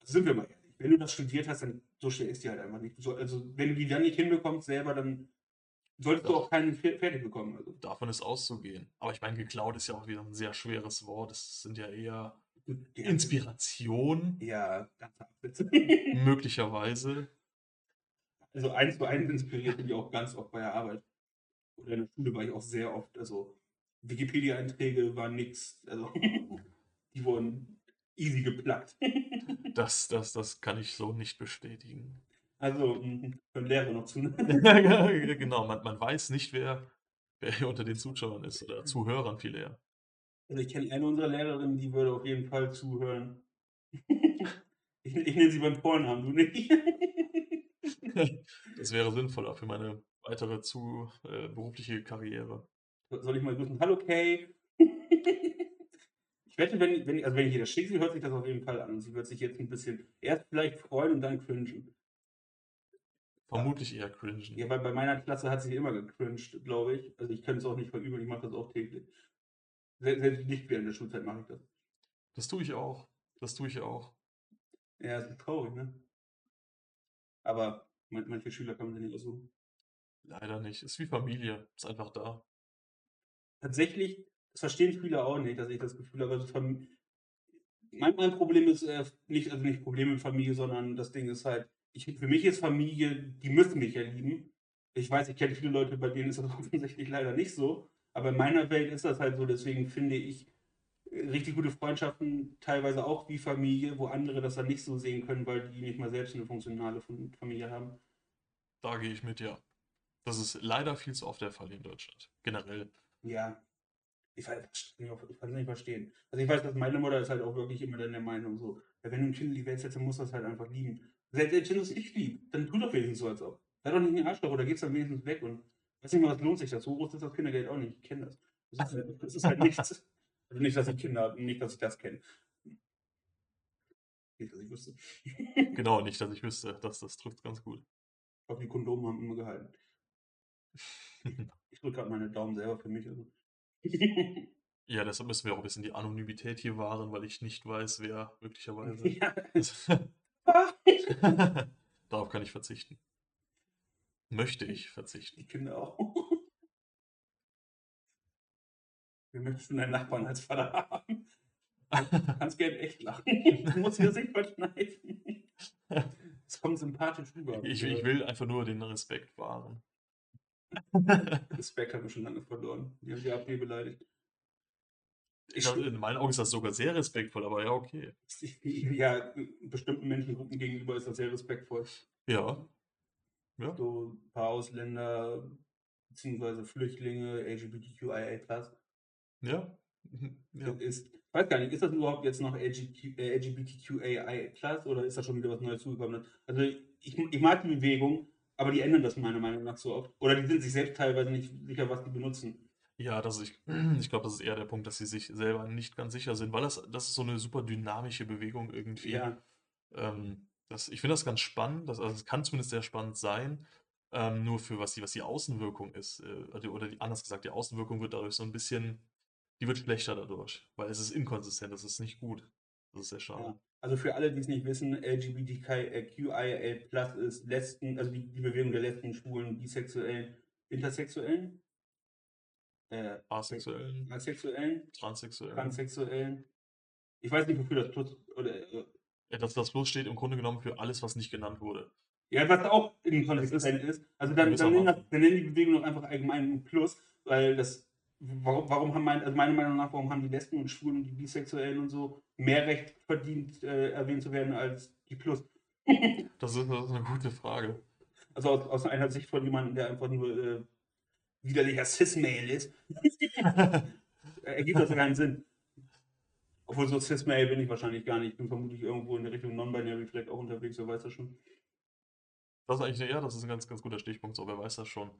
Also sind wir mal ehrlich. Wenn du das studiert hast, dann so schwer ist die halt einfach nicht. So, also wenn du die dann nicht hinbekommst selber, dann solltest du Doch. auch keinen fer- fertig bekommen. Also, Davon ist auszugehen. Aber ich meine, geklaut ist ja auch wieder ein sehr schweres Wort. Das sind ja eher die- Inspiration, Ja, ganz möglicherweise. Also eins zu eins inspiriert bin ich auch ganz oft bei der Arbeit. Oder in der Schule war ich auch sehr oft. Also Wikipedia-Einträge waren nix. Also die wurden easy geplackt. Das, das, das kann ich so nicht bestätigen. Also, können Lehrer noch zuhören. Genau, man man weiß nicht, wer wer hier unter den Zuschauern ist oder Zuhörern viel eher. Also, ich kenne eine unserer Lehrerinnen, die würde auf jeden Fall zuhören. Ich ich nenne sie beim Vornamen, du nicht. Das wäre sinnvoller für meine weitere zu äh, berufliche Karriere. soll ich mal grüßen? „Hallo Kay.“ Ich wette, wenn wenn also, wenn ich ihr das schicke, sie hört sich das auf jeden Fall an. Sie wird sich jetzt 'n bisschen erst vielleicht freuen und dann cringen. Vermutlich eher cringen. Ja, weil bei meiner Klasse hat sie immer gecringed, glaube ich. Also, ich könnte es auch nicht verübeln, ich mache das auch täglich. Se selbst nicht während der Schulzeit mache ich das. Das tue ich auch. Das tue ich auch. Ja, ist traurig, ne? Aber man manche Schüler kann man nicht aussuchen. Leider nicht. Ist wie Familie, ist einfach da. Tatsächlich, das verstehen viele auch nicht, dass ich das Gefühl habe, also mein mein Problem ist, äh, nicht also, nicht Problem mit Familie, sondern das Ding ist halt, ich für mich ist Familie die müssen mich ja lieben. Ich weiß, ich kenne viele Leute, bei denen ist das offensichtlich leider nicht so, aber in meiner Welt ist das halt so, deswegen finde ich, äh, richtig gute Freundschaften teilweise auch wie Familie, wo andere das dann nicht so sehen können, weil die nicht mal selbst 'ne funktionale Fam Familie haben. Da gehe ich mit, ja. Das ist leider viel zu oft der Fall in Deutschland, generell. Ja. Ich weiß ich kann's nicht verstehen. Also, ich weiß, dass meine Mutter ist halt auch wirklich immer dann der Meinung so: „Ja, wenn du 'n Kind in die Welt setzt, dann musst du das halt einfach lieben.“ Selbst wenn du es nicht liebst, dann tu doch wenigstens so, als ob. Sei doch nicht 'n Arschloch oder gib's dann wenigstens weg und weiß nicht mal, was lohnt sich das? So groß ist das Kindergeld auch nicht. Ich kenne das. Das ist halt das ist halt nichts. Also, nicht, dass ich Kinder habe, nicht, dass ich das kenne. Nicht, dass ich wüsste. Genau, nicht, dass ich wüsste. Das das trifft's ganz gut. Ich hoffe, die Kondome haben immer gehalten. Ich drücke grad meine Daumen selber für mich, also. Ja, deshalb müssen wir auch 'n bisschen die Anonymität hier wahren, weil ich nicht weiß, wer möglicherweise Ja. Darauf kann ich verzichten. Möchte ich verzichten. Wen möchtest du deinen Nachbarn als Vater haben? Du kannst gern echt lachen. Du musst dir das nicht verkneifen. Es kommt sympathisch rüber. Ich ich will einfach nur den Respekt wahren. Respekt haben wir schon lange verloren. Die haben die AfD beleidigt. Ich glaube, in meinen Augen ist das sogar sehr respektvoll, aber ja, okay. Ja, bestimmten Menschengruppen gegenüber ist das sehr respektvoll. Ja. Ja. So 'n paar Ausländer beziehungsweise Flüchtlinge, LGBTQIA+. Ja. Mhm. Ja. Ist weiß gar nicht, ist das überhaupt jetzt noch LGQ äh, LGBTQAI+ oder ist da schon wieder was Neues zugekommen? Also, ich ich mag die Bewegung, aber die ändern das meiner Meinung nach so oft. Oder die sind sich selbst teilweise nicht sicher, was die benutzen. Ja, das ich ich glaube, das ist eher der Punkt, dass sie sich selber nicht ganz sicher sind, weil das das ist so 'ne super dynamische Bewegung irgendwie. Ja. Ähm, das ich finde das ganz spannend. Das also, es kann zumindest sehr spannend sein. Ähm, nur für was die was die Außenwirkung ist, äh, oder oder die anders gesagt, die Außenwirkung wird dadurch so 'n bisschen die wird schlechter dadurch, weil es ist inkonsistent, das ist nicht gut. Das ist sehr schade. Ja. Also, für alle, die's nicht wissen, LGBTQI äh, QIA+ ist Lesben also, die die Bewegung der Lesben, Schwulen, Bisexuellen, Intersexuellen? Äh, Asexuellen. Asexuellen, Transsexuellen. Transsexuellen. Ich weiß nicht, wofür das Plus oder, äh Ja, das das Plus steht im Grunde genommen für alles, was nicht genannt wurde. Ja, was auch inkonsistent ist. Also, dann dann nenn das Gewissermaßen. dann nenn die Bewegung doch einfach allgemein Plus, weil das warum warum haben mein also, meiner Meinung nach, warum haben die Lesben und Schwulen und die Bisexuellen und so mehr Recht verdient, äh, erwähnt zu werden als die Plus? Das ist das ist 'ne gute Frage. Also, aus aus einer Sicht von jemandem, der einfach nur, äh, widerlicher Cis-Male ist, ergibt das keinen Sinn. Obwohl, so Cis-Male bin ich wahrscheinlich gar nicht. Ich bin vermutlich irgendwo in der Richtung Non-Binary vielleicht auch unterwegs, wer weiß das schon. Das ist eigentlich ja, das ist 'n ganz ganz guter Stichpunkt, so, wer weiß das schon.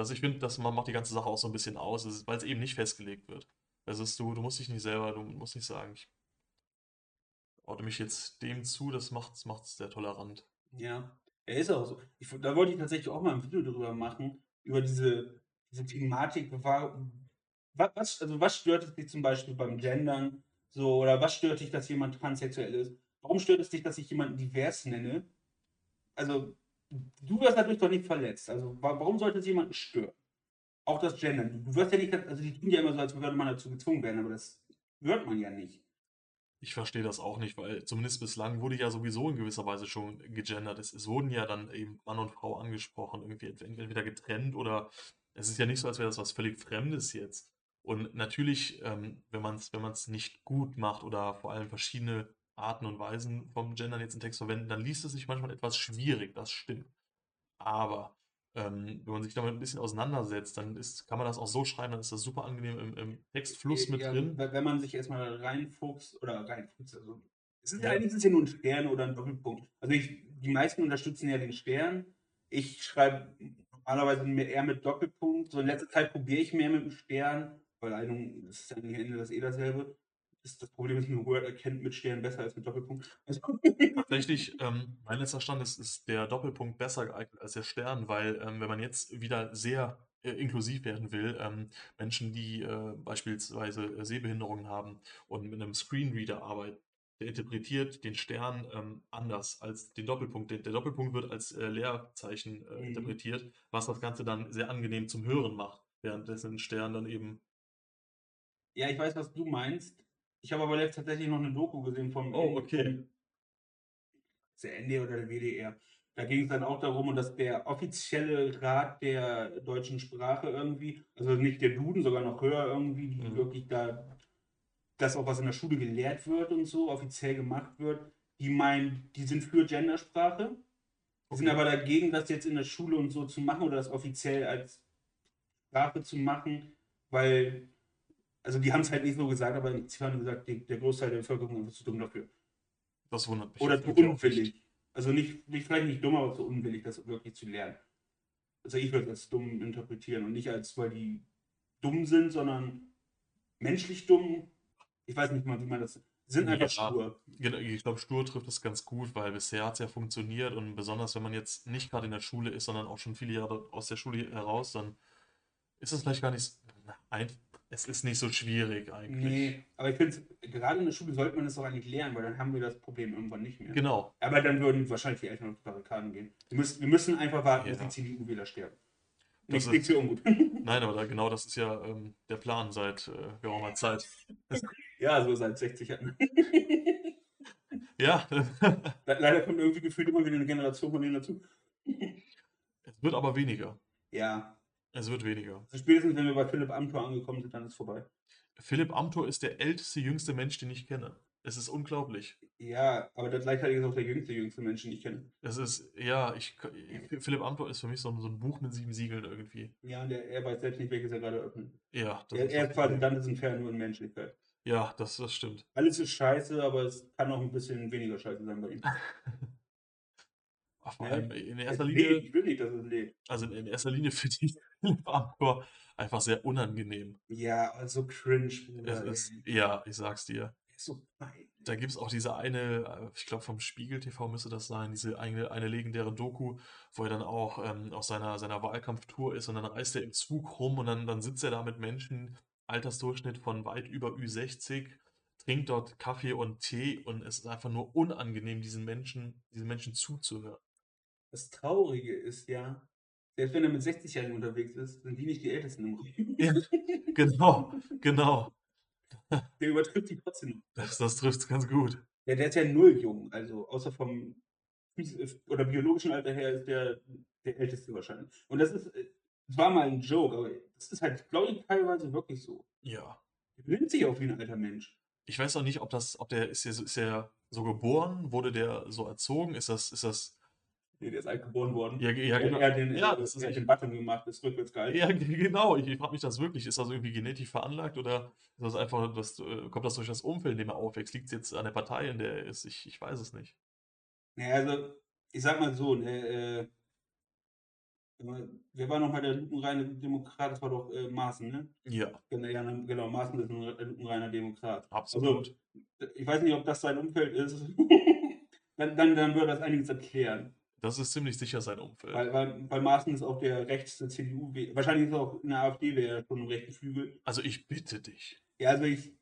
Also, ich finde, das ma macht die ganze Sache auch so 'n bisschen aus, es ist weil's eben nicht festgelegt wird. Es ist du du musst dich nicht selber du musst nicht sagen: „Ich ordne mich jetzt dem zu“, das macht's macht's sehr tolerant. Ja, er ist auch so. Ich da wollte ich tatsächlich auch mal 'n Video drüber machen, über diese diese Thematik. Wa wa was also, was stört es dich zum Beispiel beim Gendern so oder was stört dich, dass jemand transsexuell ist? Warum stört es dich, dass ich jemanden divers nenne? Also, du wirst dadurch doch nicht verletzt. Also, wa warum sollte es jemanden stören? Auch das Gendern. Du wirst ja nicht also, die tun ja immer so, als würde man dazu gezwungen werden, aber das wird man ja nicht. Ich verstehe das auch nicht, weil zumindest bislang wurde ja sowieso in gewisser Weise schon gegendert. Es es wurden ja dann eben Mann und Frau angesprochen, irgendwie ent entweder getrennt oder es ist ja nicht so, als wäre das was völlig Fremdes jetzt. Und natürlich, ähm, wenn man's wenn man's nicht gut macht oder vor allem verschiedene Arten und Weisen vom Gendern jetzt im Text verwenden, dann liest es sich manchmal etwas schwierig, das stimmt. Aber ähm, wenn man sich damit ein bisschen auseinandersetzt, dann ist, kann man das auch so schreiben, dann ist das super angenehm im, im Textfluss mit Ja, drin. Wenn man sich erstmal reinfuchst oder reinfuchst, also es ist ja eigentlich ist es ja nur ein Stern oder ein Doppelpunkt. Also ich, die meisten unterstützen ja den Stern. Ich schreibe normalerweise eher mit Doppelpunkt. So in letzter Zeit probiere ich mehr mit dem Stern, weil eigentlich ist ja am Ende das eh dasselbe. Das, das Problem ist nur, Word erkennt mit Stern besser als mit Doppelpunkt. Also, Tatsächlich, ähm, mein letzter Stand ist, ist der Doppelpunkt besser geeignet als der Stern, weil ähm, wenn man jetzt wieder sehr äh, inklusiv werden will, ähm, Menschen, die äh, beispielsweise äh, Sehbehinderungen haben und mit einem Screenreader arbeiten, der interpretiert den Stern ähm, anders als den Doppelpunkt. Der, der Doppelpunkt wird als äh, Leerzeichen äh, Mhm. interpretiert, was das Ganze dann sehr angenehm zum Hören macht, währenddessen ein Stern dann eben. ja, ich weiß, was du meinst. Ich habe aber letzt tatsächlich noch eine Doku gesehen vom, Oh, okay. der ND oder der WDR. Da ging es dann auch darum, dass der offizielle Rat der deutschen Sprache irgendwie, also nicht der Duden, sogar noch höher irgendwie, die Mhm. wirklich da, das auch was in der Schule gelehrt wird und so, offiziell gemacht wird, die meinen, die sind für Gendersprache, die sind Okay. aber dagegen, das jetzt in der Schule und so zu machen oder das offiziell als Sprache zu machen, weil, also die haben es halt nicht so gesagt, aber sie haben gesagt, die, der Großteil der Bevölkerung ist einfach zu dumm dafür. Das wundert mich. Oder zu auch nicht. unwillig. Also nicht, nicht, vielleicht nicht dumm, aber zu unwillig, das wirklich zu lernen. Also ich würde es als dumm interpretieren und nicht als, weil die dumm sind, sondern menschlich dumm. Ich weiß nicht mal, wie man das. Sind einfach Ja. stur. Genau, Ich glaube, stur trifft es ganz gut, weil bisher hat es ja funktioniert und besonders wenn man jetzt nicht gerade in der Schule ist, sondern auch schon viele Jahre aus der Schule heraus, dann ist es vielleicht gar nicht, ein, es ist nicht so schwierig eigentlich. Nee, aber ich finde, gerade in der Schule sollte man es doch eigentlich lernen, weil dann haben wir das Problem irgendwann nicht mehr. Genau, Aber dann würden wahrscheinlich die Eltern auf die Barrikaden gehen. Wir müssen, wir müssen einfach warten, bis Ja. die CDU-Wähler sterben. Das Nichts, ist- nichts für ungut. nein, aber da, genau das ist ja ähm, der Plan seit äh, geraumer Zeit. ja, so seit 60 Jahren. Ja, Le- Leider kommt irgendwie gefühlt immer wieder eine Generation von denen dazu. es wird aber weniger. Ja, Es wird weniger. also spätestens wenn wir bei Philipp Amthor angekommen sind, dann ist vorbei. Philipp Amthor ist der älteste, jüngste Mensch, den ich kenne. Es ist unglaublich. Ja, aber das gleichzeitig ist auch der jüngste, jüngste Mensch, den ich kenne. Es ist, ja, ich, Philipp Amthor ist für mich so, ein- so ein Buch mit sieben Siegeln irgendwie. Ja, und der, er weiß selbst nicht, welches er gerade öffnet. Ja, das Er, ist er das ist quasi dann ist ein nur in Menschlichkeit. Ja, das, das stimmt. Alles ist scheiße, aber es kann auch ein bisschen weniger scheiße sein bei ihm. Ach, vor Ja, allem in erster Linie, ich will nicht, dass es lebt. also in erster Linie finde ich Philipp Amthor einfach sehr unangenehm. Ja, also cringe, Es ist, ja, ich sag's dir. So. Da gibt es auch diese eine, äh, ich glaube vom Spiegel TV müsste das sein, diese eine, eine legendäre Doku, wo er dann auch ähm, auf seiner, seiner Wahlkampftour ist und dann reist er im Zug rum und dann, dann sitzt er da mit Menschen, Altersdurchschnitt von weit über Ü60, trinkt dort Kaffee und Tee und es ist einfach nur unangenehm, diesen Menschen, diesen Menschen zuzuhören. Das Traurige ist ja, selbst wenn er mit 60-Jährigen unterwegs ist, sind die nicht die Ältesten im Raum. Ja. Genau, genau. Der übertrifft die trotzdem. Das, das trifft ganz gut. Ja, der ist ja null jung, also außer vom phys- oder biologischen Alter her ist der der Älteste wahrscheinlich. Und das ist, äh, das war mal ein Joke, aber das ist halt, glaube ich, teilweise wirklich so. Ja. Der benimmt sich auch wie ein alter Mensch. Ich weiß auch nicht, ob das, ob der, ist der, so- ist der so geboren, wurde der so erzogen? Ist das, ist das, Nee, der ist alt geboren worden. ja, ja, genau. er hat den, Ja, das ist den Button gemacht, ist rückwärts gehalten. Ja, genau. Ich, ich frage mich das wirklich. Ist das irgendwie genetisch veranlagt oder ist das einfach, das, äh, kommt das durch das Umfeld, in dem er aufwächst? Liegt es jetzt an der Partei, in der er ist? Ich, ich weiß es nicht. Naja, also, ich sag mal so, ne, äh, wer war nochmal der lupenreine Demokrat? Das war doch äh, Maaßen, ne? Ja, Genau, ja, genau, Maaßen ist ein re- lupenreiner Demokrat. absolut. Ich weiß nicht, ob das sein Umfeld ist. dann, dann, dann würde das einiges erklären. Das ist ziemlich sicher sein Umfeld. Weil, weil, weil Maaßen ist auch der rechtste CDU. Wahrscheinlich ist auch in der AfD wäre er schon im rechten Flügel. Also ich bitte dich. Ja, also ich,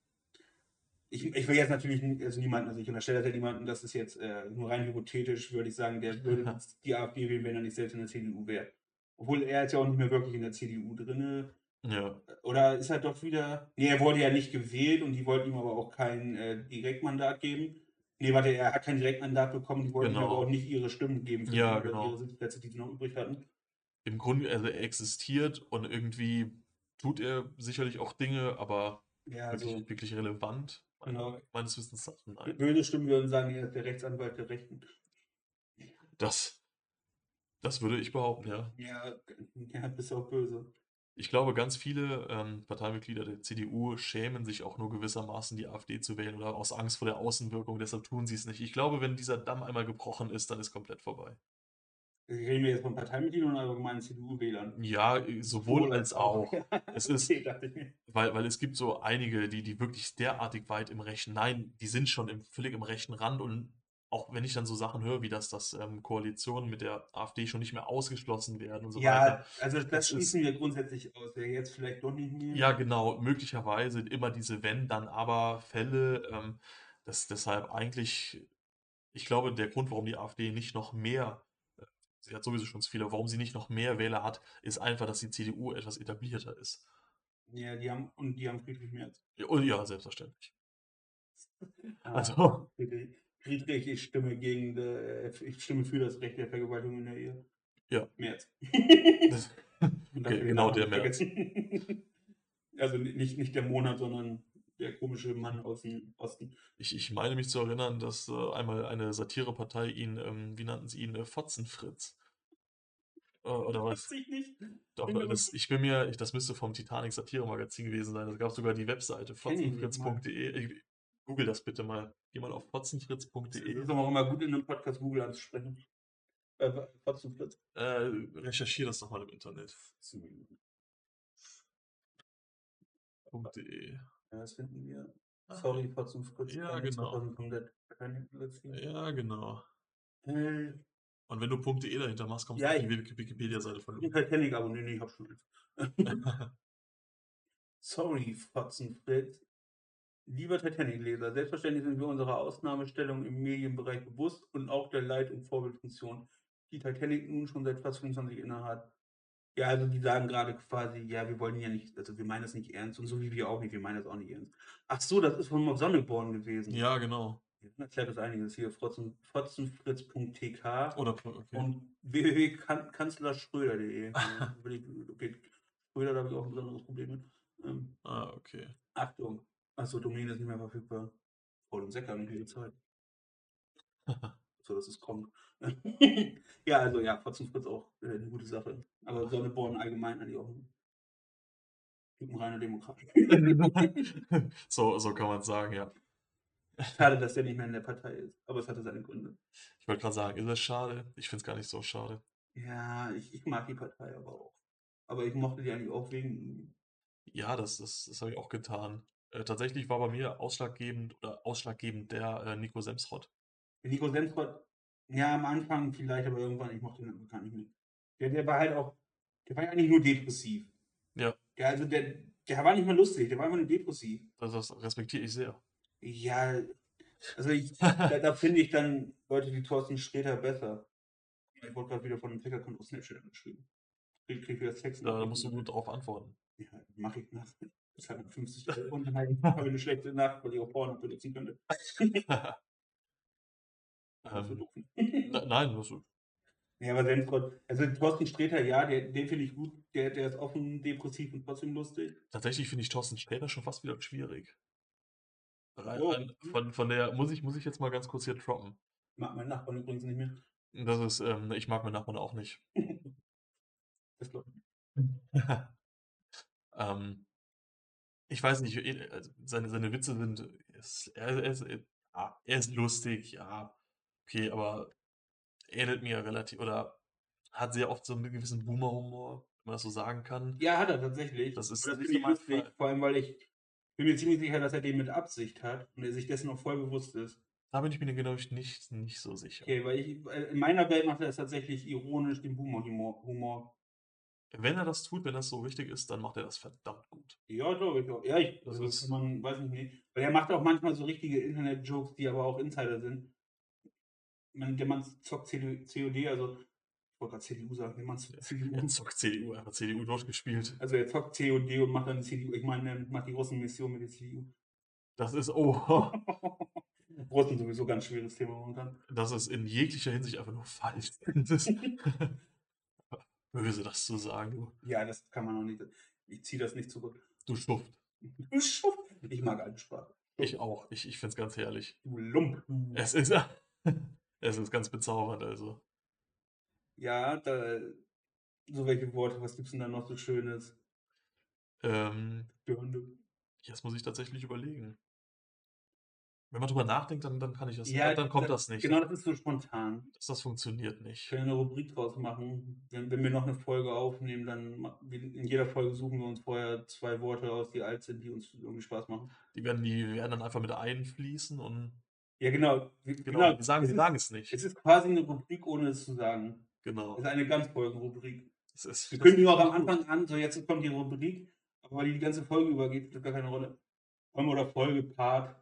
ich, ich will jetzt natürlich also niemanden, also ich unterstelle ja niemanden, das ist jetzt äh, nur rein hypothetisch, würde ich sagen, der würde die AfD wählen, wenn er nicht selbst in der CDU wäre. Obwohl er ist ja auch nicht mehr wirklich in der CDU drin. Ja, Oder ist er doch wieder. Nee, er wurde ja nicht gewählt und die wollten ihm aber auch kein äh, Direktmandat geben. Nee, warte, er hat kein Direktmandat bekommen, die wollten Genau. aber auch nicht ihre Stimmen geben für Ja, die, genau. ihre Sitzplätze, die sie noch übrig hatten. im Grunde, also er existiert und irgendwie tut er sicherlich auch Dinge, aber Ja, also. wirklich, wirklich relevant. Genau. Meines Wissens. Nein. Böse Stimmen würden sagen, er ist der Rechtsanwalt der Rechten. Das, das würde ich behaupten, ja. Ja, ja, bist auch böse. Ich glaube, ganz viele ähm, Parteimitglieder der CDU schämen sich auch nur gewissermaßen, die AfD zu wählen oder aus Angst vor der Außenwirkung, deshalb tun sie es nicht. Ich glaube, wenn dieser Damm einmal gebrochen ist, dann ist komplett vorbei. Reden wir jetzt von Parteimitgliedern oder allgemeinen CDU-Wählern? Ja, sowohl als auch. Es ist, weil, weil es gibt so einige, die, die wirklich derartig weit im rechten, nein, die sind schon im, völlig im rechten Rand und auch wenn ich dann so Sachen höre, wie das, dass ähm, Koalitionen mit der AfD schon nicht mehr ausgeschlossen werden und so Ja, weiter. also das Das ist- schließen wir grundsätzlich aus. Wer jetzt vielleicht doch nicht mehr. Ja, genau, möglicherweise immer diese Wenn, dann aber Fälle. Ähm, das deshalb eigentlich, ich glaube, der Grund, warum die AfD nicht noch mehr, äh, sie hat sowieso schon zu viele, warum sie nicht noch mehr Wähler hat, ist einfach, dass die CDU etwas etablierter ist. Ja, die haben, und die haben Friedrich Merz. Ja, und ja, selbstverständlich. Ah, Also, Friedrich, Friedrich, ich stimme gegen, äh, ich stimme für das Recht der Vergewaltigung in der Ehe. Ja. Das, Und Okay, genau der vergessen. Also nicht, nicht der Monat, sondern der komische Mann aus dem Osten. ich, ich meine mich zu erinnern, dass äh, einmal eine Satirepartei ihn, ähm, wie nannten sie ihn, äh, Fotzenfritz. Äh, oder was? Ich nicht. Doch, Bin mir das, ich bin mir, ich, das müsste vom Titanic Satire-Magazin gewesen sein. Es gab sogar die Webseite fotzenfritz.de. Ich- Google das bitte mal. Geh mal auf Es fotzenfritz.de. ist aber auch immer gut, in einem Podcast Google anzusprechen. Äh, Fotzen Fritz. Äh, recherchiere das doch mal im Internet. .de. Ja, das finden wir. Ah, Sorry, Fotzen Fritz. Ja, genau. 2000 komplett. Keine letzten. Ja, genau. Äh, Und wenn du .de dahinter machst, kommst Ja, du auf die ich- Wiki- Wikipedia-Seite von die Titanic abonnieren, nee, ich hab schon. Sorry, Fotzen Fritz. Lieber Titanic-Leser, selbstverständlich sind wir unserer Ausnahmestellung im Medienbereich bewusst und auch der Leit- und Vorbildfunktion, die Titanic nun schon seit fast 25 innehat. Ja, also die sagen gerade quasi, ja, wir wollen ja nicht, also wir meinen das nicht ernst und so wie wir auch nicht, wir meinen das auch nicht ernst. Ach so, das ist von Sonneborn gewesen. ja, genau. Jetzt erklärt das einiges hier, fotzen, fotzenfritz.tk Oder, okay. und www.kanzlerschröder.de. Okay, Schröder, da habe ich auch ein besonderes Problem mit. Ähm, ah, okay. Achtung, achso, Domain ist nicht mehr verfügbar. Und Säcker haben nicht mehr Zeit. So, dass es kommt. ja, also ja, Fotzenfritz auch äh, eine gute Sache. Aber Sonneborn allgemein eigentlich auch ein, ein reiner Demokrat. so, so kann man sagen, ja. Schade, dass der nicht mehr in der Partei ist. Aber es hatte seine Gründe. Ich wollte gerade sagen, ist das schade? Ich finde es gar nicht so schade. Ja, ich, ich mag die Partei aber auch. Aber ich mochte die eigentlich auch wegen. Ja, das, das, das habe ich auch getan. Äh, tatsächlich war bei mir ausschlaggebend oder ausschlaggebend der äh, Nico Semsrott. Nico Semsrott, ja, am Anfang vielleicht, aber irgendwann, ich mochte den gar nicht mehr. Der, der war halt auch, der war ja eigentlich nur depressiv. Ja. Der, also der, der war nicht mal lustig, der war einfach nur depressiv. Das, das respektiere ich sehr. Ja, also ich, da, da finde ich dann Leute wie Thorsten Sträter besser. Ich wurde gerade wieder von einem Ticker-Konto auf Snapchat angeschrieben. Krieg, krieg wieder Sex. Da, da musst du gut drauf antworten. Ja, mache ich nach. Das hat 50 Euro und dann habe eine schlechte Nacht, weil ich auch Porno benutzen könnte. Ist ähm, ne- nein, das, Ja, aber Semsrott, also Thorsten Sträter, ja, der, den finde ich gut. Der, der ist offen, depressiv und trotzdem lustig. tatsächlich finde ich Thorsten Sträter schon fast wieder schwierig. Oh. von, von der, muss ich, muss ich jetzt mal ganz kurz hier droppen. Mag mein Nachbarn übrigens nicht mehr. Das ist, ähm, ich mag meinen Nachbarn auch nicht. Das glaub ich. ähm, ich weiß nicht, eh, also seine, seine Witze sind, er, er, ist, äh, ja, er ist lustig, ja, okay, aber ähnelt mir relativ, oder hat sehr oft so einen gewissen Boomer-Humor, wenn man das so sagen kann. Ja, hat er tatsächlich. Das ist das nicht ich lustig, vor allem, weil ich bin mir ziemlich sicher, dass er den mit Absicht hat und er sich dessen auch voll bewusst ist. Da bin ich mir genau nicht, nicht, nicht so sicher. Okay, weil ich, weil in meiner Welt macht er es tatsächlich ironisch, den Boomer-Humor. Wenn er das tut, wenn das so richtig ist, dann macht er das verdammt gut. Ja, glaube ich auch. Ja, ich, Das also ist- man, weiß ich nicht. Weil er macht auch manchmal so richtige Internet-Jokes, die aber auch Insider sind. Man, der Mann zockt CDU, COD, also ich wollte gerade CDU sagen, der Mann zockt CDU. Er zockt CDU, einfach CDU durchgespielt. Also er zockt COD und macht dann CDU. Ich meine, er macht die Russenmission mit der CDU. Das ist, oh, Russen sowieso ganz schweres Thema momentan. das ist in jeglicher Hinsicht einfach nur falsch. Böse, das zu sagen, du. Ja, das kann man auch nicht. Ich ziehe das nicht zurück. Du Schuft. Ich mag alte Sprache. Ich auch. Ich, ich finde es ganz herrlich. Du Lump. Es ist, es ist ganz bezaubernd, also. Ja, da, so welche Worte, was gibt's denn da noch so Schönes? Ähm, Birne. jetzt muss ich tatsächlich überlegen. Wenn man drüber nachdenkt, dann, dann kann ich das. Ja, dann kommt da- das nicht. Genau, das ist so spontan. Das, das funktioniert Ich nicht. kann eine Rubrik draus machen. Wenn, wenn wir noch eine Folge aufnehmen, dann in jeder Folge suchen wir uns vorher zwei Worte aus, die alt sind, die uns irgendwie Spaß machen. Die werden, die werden dann einfach mit einfließen und Ja, genau. Wir- genau, die sagen, es die sagen es nicht. Es ist quasi eine Rubrik, ohne es zu sagen. Genau. Es ist eine Ganzfolgenrubrik. Es ist, Wir das kündigen auch am. Anfang an, so jetzt kommt die Rubrik, aber weil die die ganze Folge übergeht, spielt das gar keine Rolle. Folge oder Folge, Part,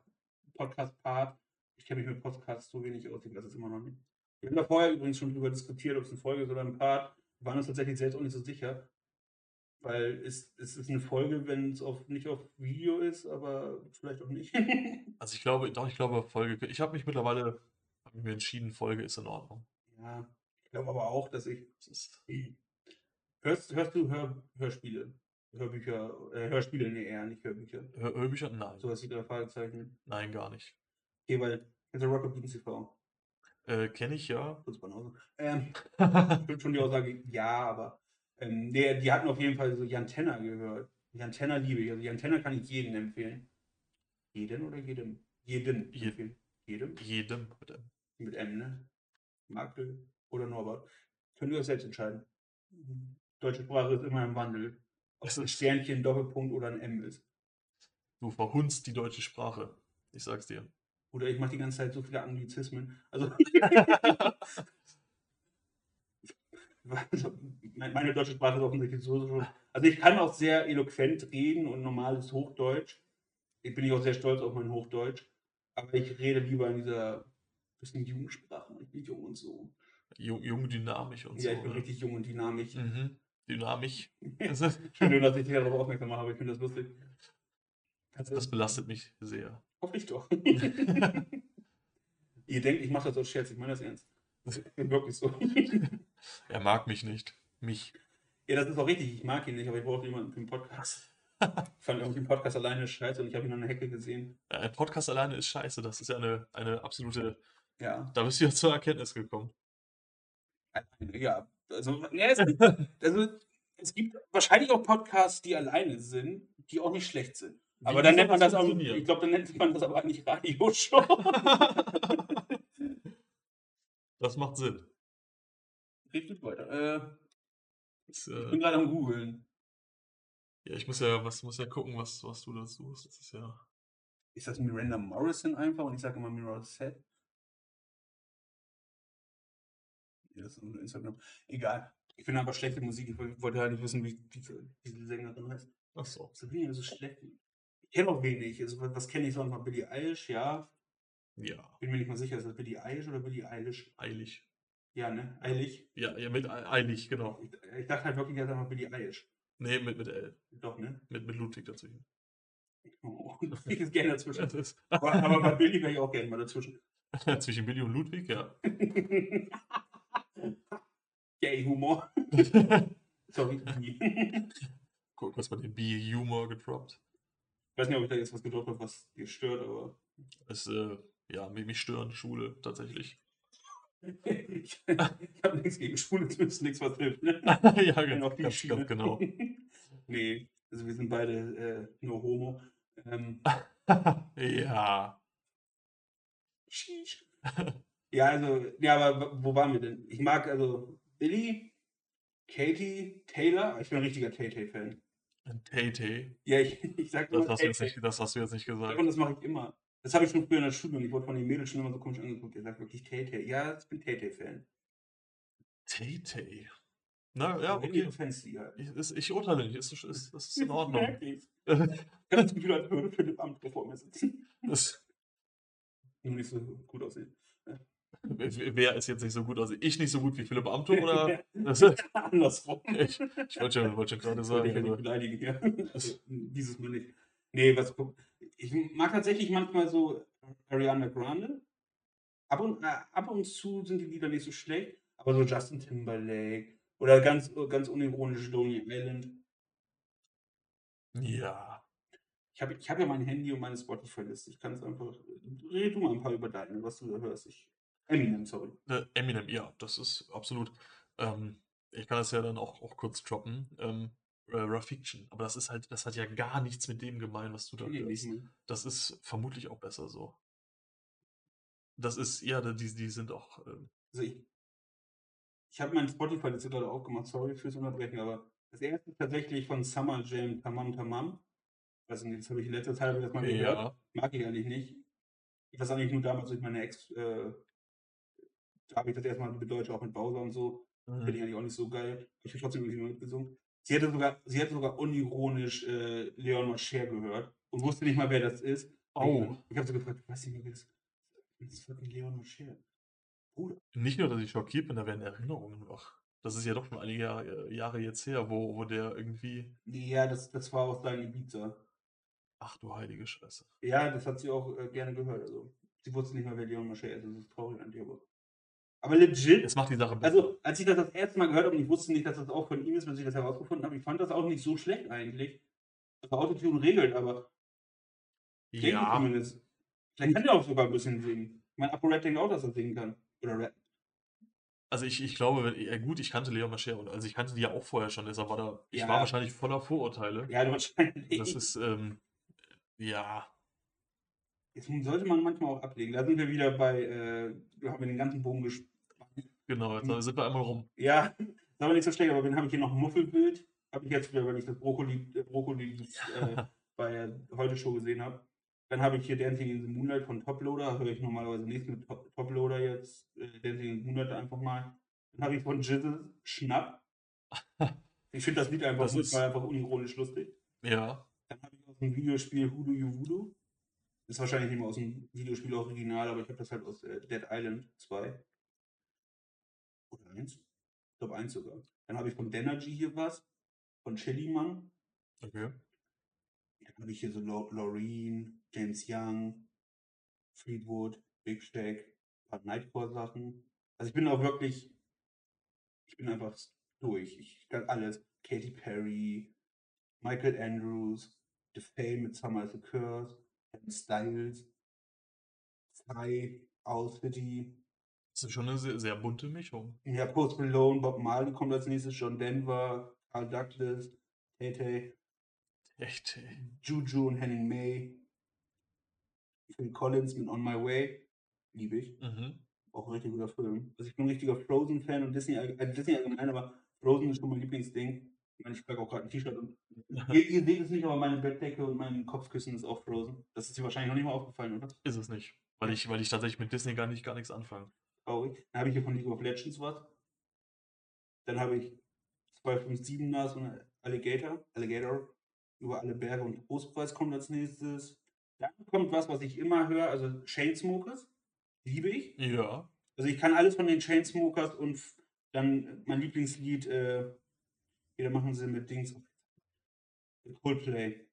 Podcast-Part. Ich kenne mich mit Podcasts so wenig aus, ich weiß es immer noch nicht. Wir haben da vorher übrigens schon drüber diskutiert, ob es eine Folge ist oder ein Part. Wir waren uns tatsächlich selbst auch nicht so sicher. Weil es, es ist eine Folge, wenn es auf, nicht auf Video ist, aber vielleicht auch nicht. Also ich glaube, doch, ich glaube, Folge. Ich habe mich mittlerweile hab mich mir entschieden, Folge ist in Ordnung. ja, ich glaube aber auch, dass ich. Ist, Hörst, hörst du Hör, Hörspiele? Hörbücher, äh, Hörspiele, nee, eher nicht Hörbücher. Hör Hörbücher? Nein. Sowas wie drei Fragezeichen. Nein, gar nicht. Okay, weil, also Rocket Beans TV. Äh, Kenne ich ja. Kurz Banause. Ähm, ich würde schon die Aussage, ja, aber. Ähm, nee, die hatten auf jeden Fall so Jan Tenner gehört. Jan Tenner liebe ich. Also Jan Tenner kann ich jedem empfehlen. Jeden oder jedem? Jeden Je- empfehlen. Jedem? Jedem. mit einem- Mit M, ne? Markel oder Norbert. Könnt ihr euch selbst entscheiden. Deutsche Sprache ist immer im Wandel. Ob Es ein Sternchen, Doppelpunkt oder ein M ist. Du verhunzt die deutsche Sprache. Ich sag's dir. Oder ich mache die ganze Zeit so viele Anglizismen. Also, meine meine deutsche Sprache ist offensichtlich so schon. Also ich kann auch sehr eloquent reden und normales Hochdeutsch. Ich bin ich auch sehr stolz auf mein Hochdeutsch. Aber ich rede lieber in dieser bisschen Jugendsprache. Ich bin jung und so. Jung, jung dynamisch und Ja, so. ich bin ne? richtig jung und dynamisch. Mhm. Dynamisch. Das, Schön, dass ich dich darauf aufmerksam mache, aber ich finde das lustig. das belastet mich sehr. Hoffe ich doch. Ihr denkt, ich mache das aus Scherz, ich meine das ernst. Das ist wirklich so. Er mag mich nicht. Mich. Ja, das ist auch richtig. Ich mag ihn nicht, aber ich brauche jemanden für den Podcast. Ich fand irgendwie den Podcast alleine scheiße und ich habe ihn an der Hecke gesehen. Ein Podcast alleine ist scheiße. Das ist ja eine, eine absolute. Ja. Da bist du ja zur Erkenntnis gekommen. Ja, also, ja, es, also es gibt wahrscheinlich auch Podcasts, die alleine sind, die auch nicht schlecht sind. Wie Aber dann nennt man das auch, ich glaube, dann nennt man das aber nicht Radioshow. das macht Sinn. Richtig weiter. Äh, ich äh, bin gerade am googeln. ja, ich muss ja, was, muss ja gucken, was, was du dazu hast. Das ist ja. Ist das Miranda Morrison einfach und ich sage immer Miranda Ja, das ist Instagram. Egal. Ich finde aber schlechte Musik. Ich wollte halt nicht wissen, wie diese, diese Sängerin heißt. Ach so. Sabrina ist so schlecht. Ich kenne auch wenig. Also, was, was kenne ich sonst noch? Billie Eilish, ja. Ja, Bin mir nicht mal sicher, ist das Billie Eilish oder Billie Eilish? eilig. Ja, ne? Eilig. Ja, ja, mit Ei- eilig, genau. Ich, ich dachte halt wirklich, er sagt mal Billie Eilish. Nee, mit, mit L. Doch, ne? Mit, mit Ludwig dazwischen. Oh, ich ist gerne dazwischen. Aber, aber bei Billie wäre ich auch gerne mal dazwischen. zwischen Billy und Ludwig, ja. Gay-Humor. Sorry. Guck, hast mal den B-Humor gedroppt. Ich weiß nicht, ob ich da jetzt was gedroppt habe, was dir stört, aber Es, äh, ja, mich, mich stören Schule tatsächlich. ich, ich habe nichts gegen Schwule, zumindest nichts, was hilft. Ne? ja, auf die ganz, ganz genau. nee, also wir sind beide äh, nur Homo. Ähm, ja. Sheesh. Ja, also, ja, aber wo waren wir denn? Ich mag also Billy, Katie, Taylor. Ich bin ein richtiger Tay-Tay-Fan. Ein Tay-Tay. Ja, ich, ich sag Das immer hast, du jetzt nicht, das hast du jetzt nicht gesagt. Und das mache ich immer. Das habe ich schon früher in der Schule und ich wurde von den Mädels schon immer so komisch angeguckt. Ihr sagt wirklich Tay-Tay. Ja, ich bin Tay-Tay-Fan. Tay-Tay. Na, ja, Irgendwie okay. fancy halt. Ich, ist, ich urteile nicht. Ist, ist, das ist in Ordnung. Ich habe das Gefühl, als würde Philipp Amthor vor mir sitzen. Das, Nur nicht so gut aussehen. Wer ist jetzt nicht so gut aus? Ich nicht so gut wie Philipp Amthor oder? Andersrum. ich ich wollte schon, wollte schon gerade ich sagen. ja nicht Also, beleidigen hier. Also, dieses Mal nicht. Nee, was. Ich mag tatsächlich manchmal so Ariana Grande. Ab und, äh, ab und zu sind die Lieder nicht so schlecht, aber so Justin Timberlake oder ganz, ganz unironisch Lonely Island. ja. Ich habe ich habe ja mein Handy und meine Spotify-Liste. Ich kann es einfach red du mal ein paar über deine, was du da hörst. Ich Eminem, sorry. Äh, Eminem, ja, das ist absolut. Ähm, ich kann das ja dann auch, auch kurz droppen. Ähm, äh, Raw Fiction. Aber das ist halt, das hat ja gar nichts mit dem gemein, was du da hörst. Das ist vermutlich auch besser so. Das ist, ja, die, die sind auch. Ähm, Also ich ich habe mein Spotify-Liste gerade aufgemacht, sorry fürs Unterbrechen, aber das erste ist tatsächlich von Summer Jam Tamam Tamam. Nicht, das habe ich in letzter Zeit das mal gehört. ja. Mag ich eigentlich nicht. Ich weiß eigentlich nur damals durch meine Ex, äh, habe ich das erstmal mit Deutsch auch mit Bowser und so. Finde Mhm. ich eigentlich auch nicht so geil. Ich habe trotzdem irgendwie mitgesungen. Sie hätte sogar, sie hätte sogar unironisch äh, Leon Mascher gehört und wusste nicht mal, wer das ist. Oh. Ich, ich habe so gefragt, mehr, wer das ist. Das ist fucking Leon Mascher. Bruder. Nicht nur, dass ich schockiert bin, da werden Erinnerungen wach. Das ist ja doch schon einige Jahr- äh, Jahre jetzt her, wo, wo der irgendwie. Ja, das, das war aus seinem Ibiza. Ach du heilige Scheiße. Ja, das hat sie auch äh, gerne gehört. Also, sie wusste nicht mal, wer Leon Mascher ist. Das ist traurig an dir, aber. Aber legit, Jetzt macht die Sache besser. Also, als ich das das erste Mal gehört habe und ich wusste nicht, dass das auch von ihm ist, bis ich das herausgefunden habe, ich fand das auch nicht so schlecht eigentlich. Also Autotune regelt, aber ja, zumindest. Vielleicht kann er auch sogar ein bisschen singen. Mein ApoRed denkt auch, dass er singen kann. Oder rappen. also ich, ich glaube, ja gut, ich kannte Leon Mascher und also ich kannte die ja auch vorher schon, deshalb war da, ich Ja. war wahrscheinlich voller Vorurteile. Ja, wahrscheinlich. Das ist, ähm, ja, Jetzt sollte man manchmal auch ablegen. Da sind wir wieder bei, äh, wir haben den ganzen Bogen gespannt. genau, jetzt sind wir einmal rum. Ja, ist aber nicht so schlecht, aber wen habe ich hier noch? Muffelbild. Habe ich jetzt wieder, weil ich das Brokkoli, äh, Brokkoli äh, bei der Heute Show gesehen habe. Dann habe ich hier Dancing in the Moonlight von Toploader. Höre ich normalerweise nicht mit Top, Toploader jetzt. Äh, Dancing in the Moonlight einfach mal. Dann habe ich von Jizzle Schnapp. Ich finde das Lied einfach Das gut, ist- weil einfach unironisch lustig. Ja, Dann habe ich aus dem Videospiel Hoodoo You Voodoo. Ist wahrscheinlich nicht mehr aus dem Videospiel Original, aber ich habe das halt aus äh, Dead Island 2. Oder 1? Ich glaube 1 sogar. Dann habe ich von Denergy hier was. Von Chili Man. okay. Dann habe ich hier so Lo Loreen, James Young, Fleetwood, Big Stack, ein paar Nightcore-Sachen. Also ich bin auch wirklich, ich bin einfach durch. Ich kann alles. Katy Perry, Michael Andrews, The Fame mit Summer is a Curse, Styles, Sky, Owl City, Das ist schon eine sehr, sehr bunte Mischung. ja, Post Malone, Bob Marley kommt als nächstes, John Denver, Carl Douglas, Tay Tay, Echt. Juju und Henning May, Phil Collins mit On My Way, liebe ich. Mhm. Auch ein richtig guter Film. Also ich bin ein richtiger Frozen-Fan und Disney, äh, Disney allgemein, aber Frozen ist schon mein Lieblingsding. Ich meine, ich trage auch gerade ein T-Shirt und ihr, ihr seht es nicht, aber meine Bettdecke und mein Kopfkissen ist auch Frozen. Das ist dir wahrscheinlich noch nicht mal aufgefallen, oder? Ist es nicht. Weil ich, weil ich tatsächlich mit Disney gar nicht, gar nichts anfange. Traurig. Dann habe ich hier von League of Legends was. Dann habe ich 257er, so eine Alligator, Alligator, über alle Berge und Trostpreis kommt als nächstes. Dann kommt was, was ich immer höre, also Chainsmokers. Liebe ich. Ja. Also ich kann alles von den Chainsmokers und dann mein Lieblingslied, äh, wieder machen sie mit Dings. Coldplay.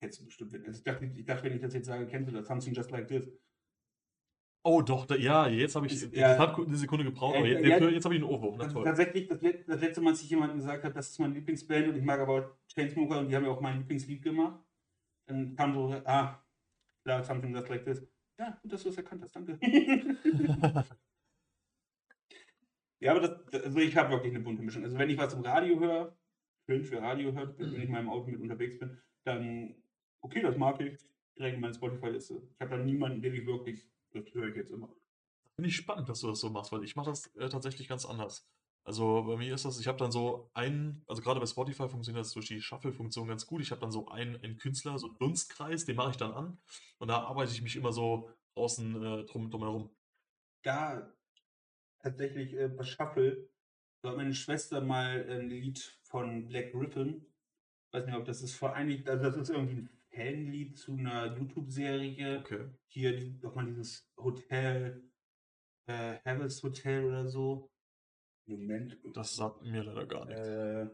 Kennst du bestimmt. Also ich, dachte, ich dachte, wenn ich das jetzt sage, kennst du das? Something Just Like This. Oh, doch, da, ja, jetzt habe ich. Das ja. hat eine Sekunde gebraucht, aber jetzt, ja, jetzt, habe ich einen Ohrwurm. Na Also toll. tatsächlich, das, das letzte Mal, als ich jemandem gesagt habe, das ist meine Lieblingsband und ich mag aber Chainsmoker und die haben ja auch mein Lieblingslied gemacht, dann kam so, ah, klar, Something Just Like This. Ja, gut, dass du es erkannt hast, danke. ja, aber das, das- also ich habe wirklich eine bunte Mischung. Also wenn ich was im Radio höre, schön für Radio hört, wenn ich mal im Auto mit unterwegs bin, dann, okay, das mag ich, direkt in meine Spotify-Liste. Ich habe da niemanden, den ich wirklich, das höre ich jetzt immer. Finde ich spannend, dass du das so machst, weil ich mache das äh, tatsächlich ganz anders. Also bei mir ist das, ich habe dann so einen, also gerade bei Spotify funktioniert das durch die Shuffle-Funktion ganz gut. Ich habe dann so einen, einen Künstler, so einen Dunstkreis, den mache ich dann an und da arbeite ich mich immer so außen äh, drum, drum herum. da tatsächlich äh, bei Shuffle, da hat meine Schwester mal ein Lied von Black Ribbon. Weiß nicht, ob das ist eigentlich, also das ist irgendwie ein Fanlied zu einer YouTube-Serie. Okay. Hier doch mal dieses Hotel, äh, Harris Hotel oder so. Moment. Das sagt mir leider gar nichts. Äh,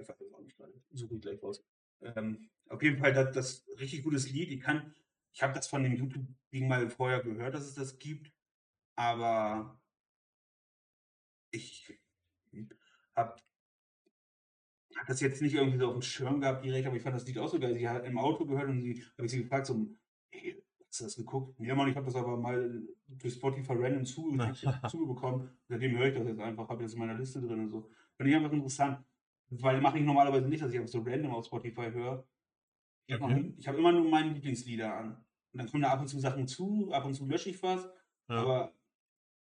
ich weiß auch nicht gerade. Suche ich gleich raus. Ähm, auf jeden Fall das, das richtig gutes Lied. Ich kann, ich habe das von dem YouTube-Ding mal vorher gehört, dass es das gibt. Aber ich habe habe das jetzt nicht irgendwie so auf dem Schirm gehabt direkt, aber ich fand das Lied auch so geil. Sie hat im Auto gehört und sie habe ich sie gefragt, so, hey, hast du das geguckt? Ja, Mann, ich habe das aber mal durch Spotify random zu, zubekommen. Seitdem höre ich das jetzt einfach, habe das in meiner Liste drin und so. Fand ich einfach interessant. Weil mache ich normalerweise nicht, dass ich einfach so random auf Spotify höre. Ich habe Okay. hab immer nur meine Lieblingslieder an. Und dann kommen da ab und zu Sachen zu, ab und zu lösche ich was. Ja. Aber